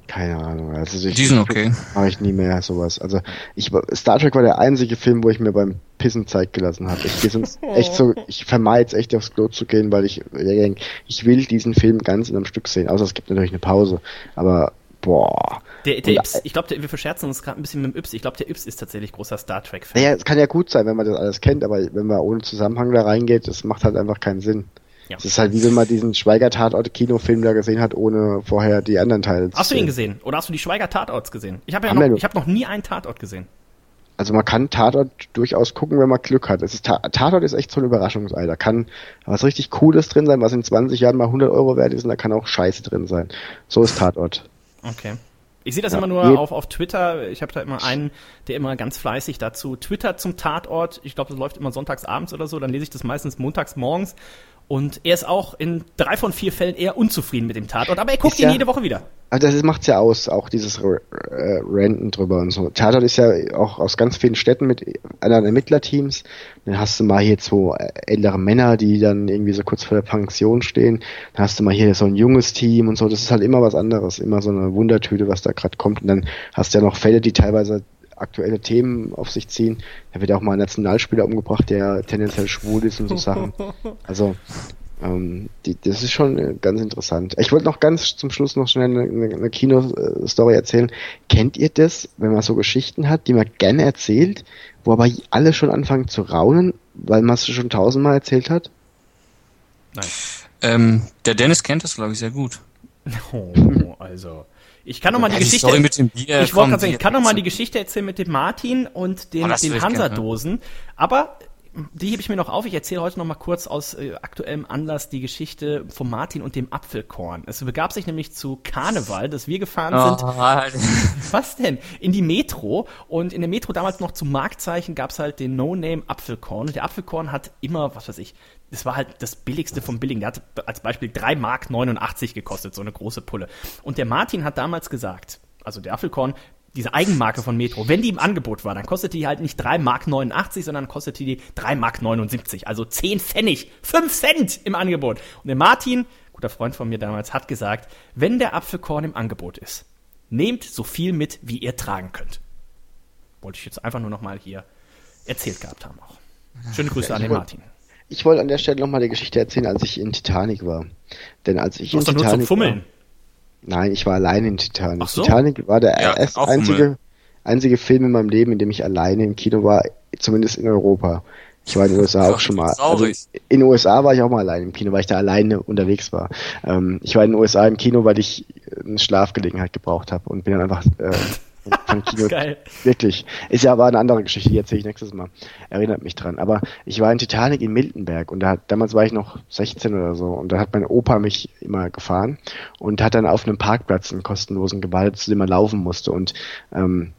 Keine Ahnung. Also ich, Die sind okay. Mache ich nie mehr sowas. Also ich Star Trek war der einzige Film, wo ich mir beim Pissen Zeit gelassen habe. Ich gehe sonst echt so, ich vermeide es echt aufs Klo zu gehen, weil ich denke, ich will diesen Film ganz in einem Stück sehen. Außer es gibt natürlich eine Pause. Aber boah. Der, der Yps, ich glaube, wir verscherzen uns gerade ein bisschen mit dem Yps. Ich glaube, der Yps ist tatsächlich großer Star Trek-Fan. Naja, es kann ja gut sein, wenn man das alles kennt, aber wenn man ohne Zusammenhang da reingeht, das macht halt einfach keinen Sinn. Ja. Es ist halt wie wenn man diesen Schweiger-Tatort-Kinofilm da gesehen hat, ohne vorher die anderen Teile zu Hast du ihn sehen. gesehen? Oder hast du die Schweiger Tatorts gesehen? Ich habe ja noch, ich habe noch nie einen Tatort gesehen. Also man kann Tatort durchaus gucken, wenn man Glück hat. Es ist Ta Tatort ist echt so ein Überraschungsei. Da kann was richtig Cooles drin sein, was in 20 Jahren mal 100 Euro wert ist, und da kann auch Scheiße drin sein. So ist Tatort. Okay. Ich sehe das Ja, immer nur auf, auf Twitter. Ich habe da immer einen, der immer ganz fleißig dazu twittert zum Tatort. Ich glaube, das läuft immer sonntags abends oder so. Dann lese ich das meistens montags morgens. Und er ist auch in drei von vier Fällen eher unzufrieden mit dem Tatort, aber er guckt Ist ihn ja- jede Woche wieder. Also das macht's ja aus, auch dieses äh, Renten drüber und so. Tatort ist ja auch aus ganz vielen Städten mit anderen Ermittlerteams. Dann hast du mal hier äh, ältere Männer, die dann irgendwie so kurz vor der Pension stehen. Dann hast du mal hier so ein junges Team und so. Das ist halt immer was anderes, immer so eine Wundertüte, was da gerade kommt. Und dann hast du ja noch Fälle, die teilweise aktuelle Themen auf sich ziehen. Da wird auch mal ein Nationalspieler umgebracht, der tendenziell schwul ist und so Sachen. [laughs] Also ähm, die, das ist schon äh, ganz interessant. Ich wollte noch ganz zum Schluss noch schnell eine, eine, eine Kino-Story erzählen. Kennt ihr das, wenn man so Geschichten hat, die man gerne erzählt, wo aber alle schon anfangen zu raunen, weil man es schon tausendmal erzählt hat? Ähm, der Dennis kennt das, glaube ich, sehr gut. [laughs] Oh, also. Ich kann noch mal die Ja, die Geschichte. Mit dem Bier ich wollte gerade sagen, ich kann noch mal die Geschichte erzählen mit dem Martin und den, Oh, den Hansa-Dosen. Aber die hebe ich mir noch auf. Ich erzähle heute noch mal kurz aus äh, aktuellem Anlass die Geschichte von Martin und dem Apfelkorn. Es begab sich nämlich zu Karneval, dass wir gefahren sind. Oh. [laughs] Was denn? In die Metro. Und in der Metro damals noch zum Marktzeichen gab es halt den No-Name Apfelkorn. Und der Apfelkorn hat immer, was weiß ich, das war halt das billigste vom Billigen. Der hat als Beispiel 3 Mark 89 gekostet, so eine große Pulle. Und der Martin hat damals gesagt, also der Apfelkorn, diese Eigenmarke von Metro, wenn die im Angebot war, dann kostete die halt nicht 3 Mark 89, sondern kostete die 3 Mark 79. Also 10 Pfennig, 5 Cent im Angebot. Und der Martin, guter Freund von mir damals, hat gesagt, wenn der Apfelkorn im Angebot ist, nehmt so viel mit, wie ihr tragen könnt. Wollte ich jetzt einfach nur noch mal hier erzählt gehabt haben auch. Schöne Grüße an den wollte- Martin. Ich wollte an der Stelle nochmal die Geschichte erzählen, als ich in Titanic war. Denn als ich Du in doch nur Titanic zum Fummeln. war, Nein, ich war allein in Titanic. So. Titanic war der Ja, erst auch einzige, einzige Film in meinem Leben, in dem ich alleine im Kino war, zumindest in Europa. Ich war in den [laughs] USA auch schon mal. Also in den USA war ich auch mal allein im Kino, weil ich da alleine unterwegs war. Ähm, ich war in den USA im Kino, weil ich eine Schlafgelegenheit gebraucht habe und bin dann einfach äh, [laughs] vom Kino [laughs] Geil. Wirklich. Ist ja aber eine andere Geschichte, die erzähle ich nächstes Mal. Erinnert mich dran. Aber ich war in Titanic in Miltenberg und da hat, damals war ich noch 16 oder so und da hat mein Opa mich immer gefahren und hat dann auf einem Parkplatz einen kostenlosen gewartet, zu dem man laufen musste und ähm,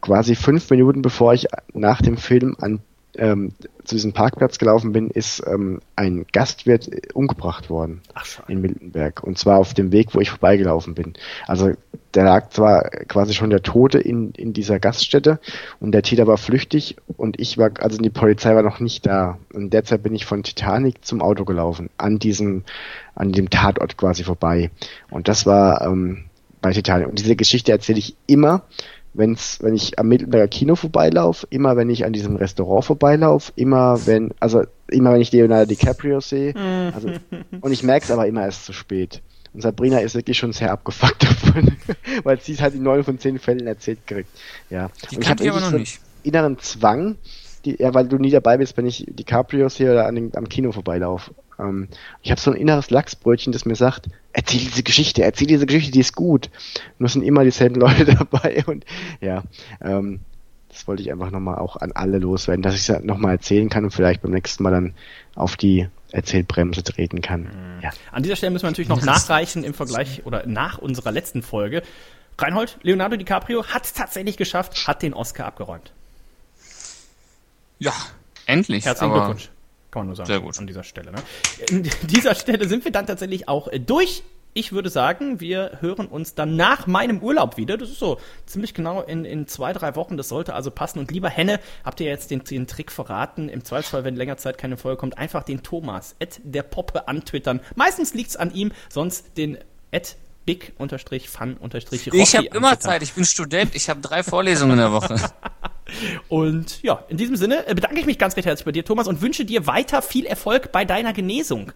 quasi fünf Minuten bevor ich nach dem Film an ähm, zu diesem Parkplatz gelaufen bin, ist ähm, ein Gastwirt äh, umgebracht worden Ach, in Miltenberg. Und zwar auf dem Weg, wo ich vorbeigelaufen bin. Also da lag zwar quasi schon der Tote in, in dieser Gaststätte und der Täter war flüchtig und ich war, also die Polizei war noch nicht da. Und derzeit bin ich von Titanic zum Auto gelaufen, an diesem, an dem Tatort quasi vorbei. Und das war ähm, bei Titanic. Und diese Geschichte erzähle ich immer, wenn's, wenn ich am Mittelberger Kino vorbeilaufe, immer wenn ich an diesem Restaurant vorbeilaufe, immer wenn, also immer wenn ich Leonardo DiCaprio sehe, also, und ich merke es aber immer erst zu spät. Und Sabrina ist wirklich schon sehr abgefuckt [laughs] davon, weil sie es halt in neun von zehn Fällen erzählt kriegt. Ja. Die und ich aber irgendwie noch so einen nicht. inneren Zwang, die, ja, weil du nie dabei bist, wenn ich DiCaprio sehe oder an den, am Kino vorbeilaufe. Ähm, ich habe so ein inneres Lachsbrötchen, das mir sagt, erzähl diese Geschichte, erzähl diese Geschichte, die ist gut. Nur es sind immer dieselben [laughs] Leute dabei und ja, ähm, das wollte ich einfach nochmal auch an alle loswerden, dass ich es nochmal erzählen kann und vielleicht beim nächsten Mal dann auf die Erzählbremse treten kann. Ja. An dieser Stelle müssen wir natürlich noch nachreichen im Vergleich oder nach unserer letzten Folge. Reinhold, Leonardo DiCaprio hat es tatsächlich geschafft, hat den Oscar abgeräumt. Ja, endlich. Herzlichen Glückwunsch. Kann man nur sagen. Sehr gut. An dieser Stelle. Ne? An [laughs] dieser Stelle sind wir dann tatsächlich auch äh, durch. Ich würde sagen, wir hören uns dann nach meinem Urlaub wieder. Das ist so ziemlich genau in, in zwei, drei Wochen. Das sollte also passen. Und lieber Henne, habt ihr jetzt den, den Trick verraten? Im Zweifelsfall, wenn länger Zeit keine Folge kommt, einfach den Thomas, at der Poppe antwittern. Meistens liegt's an ihm, sonst den at big-fun-rocky Ich habe immer. Zeit, ich bin Student, ich habe drei Vorlesungen in der Woche. [laughs] Und ja, in diesem Sinne äh, bedanke ich mich ganz recht herzlich bei dir, Thomas, und wünsche dir weiter viel Erfolg bei deiner Genesung.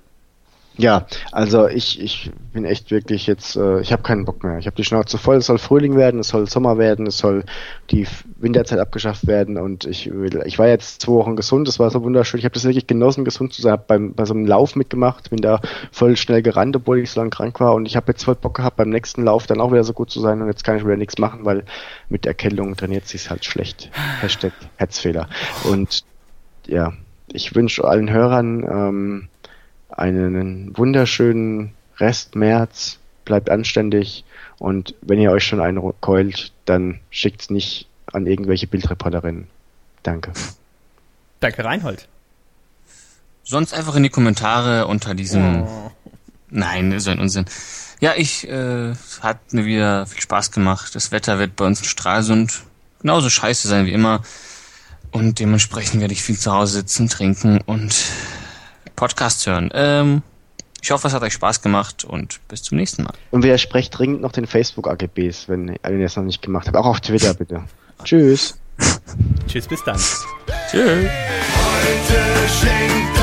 Ja, also ich, ich bin echt wirklich jetzt, äh, ich habe keinen Bock mehr. Ich habe die Schnauze voll, es soll Frühling werden, es soll Sommer werden, es soll die Winterzeit abgeschafft werden und ich will, ich war jetzt zwei Wochen gesund, das war so wunderschön. Ich habe das wirklich genossen, gesund zu sein, hab beim, bei so einem Lauf mitgemacht, bin da voll schnell gerannt, obwohl ich so lange krank war und ich habe jetzt voll Bock gehabt, beim nächsten Lauf dann auch wieder so gut zu sein und jetzt kann ich wieder nichts machen, weil mit Erkältung trainiert sich's halt schlecht. Hashtag Herzfehler. Und ja, ich wünsche allen Hörern ähm, einen wunderschönen Rest März, bleibt anständig und wenn ihr euch schon einkeult, dann schickt's nicht an irgendwelche Bildreporterinnen. Danke. Danke, Reinhold. sonst einfach in die Kommentare unter diesem. Oh. Nein, so ein Unsinn. Ja, ich äh, hat mir wieder viel Spaß gemacht. Das Wetter wird bei uns in Stralsund genauso scheiße sein wie immer. Und dementsprechend werde ich viel zu Hause sitzen, trinken und Podcasts hören. Ähm, ich hoffe, es hat euch Spaß gemacht und bis zum nächsten Mal. Und widersprecht dringend noch den Facebook-AGBs, wenn, wenn ihr das noch nicht gemacht habt. Auch auf Twitter bitte. [laughs] Tschüss. Tschüss, bis dann. Tschüss. Heute schenkt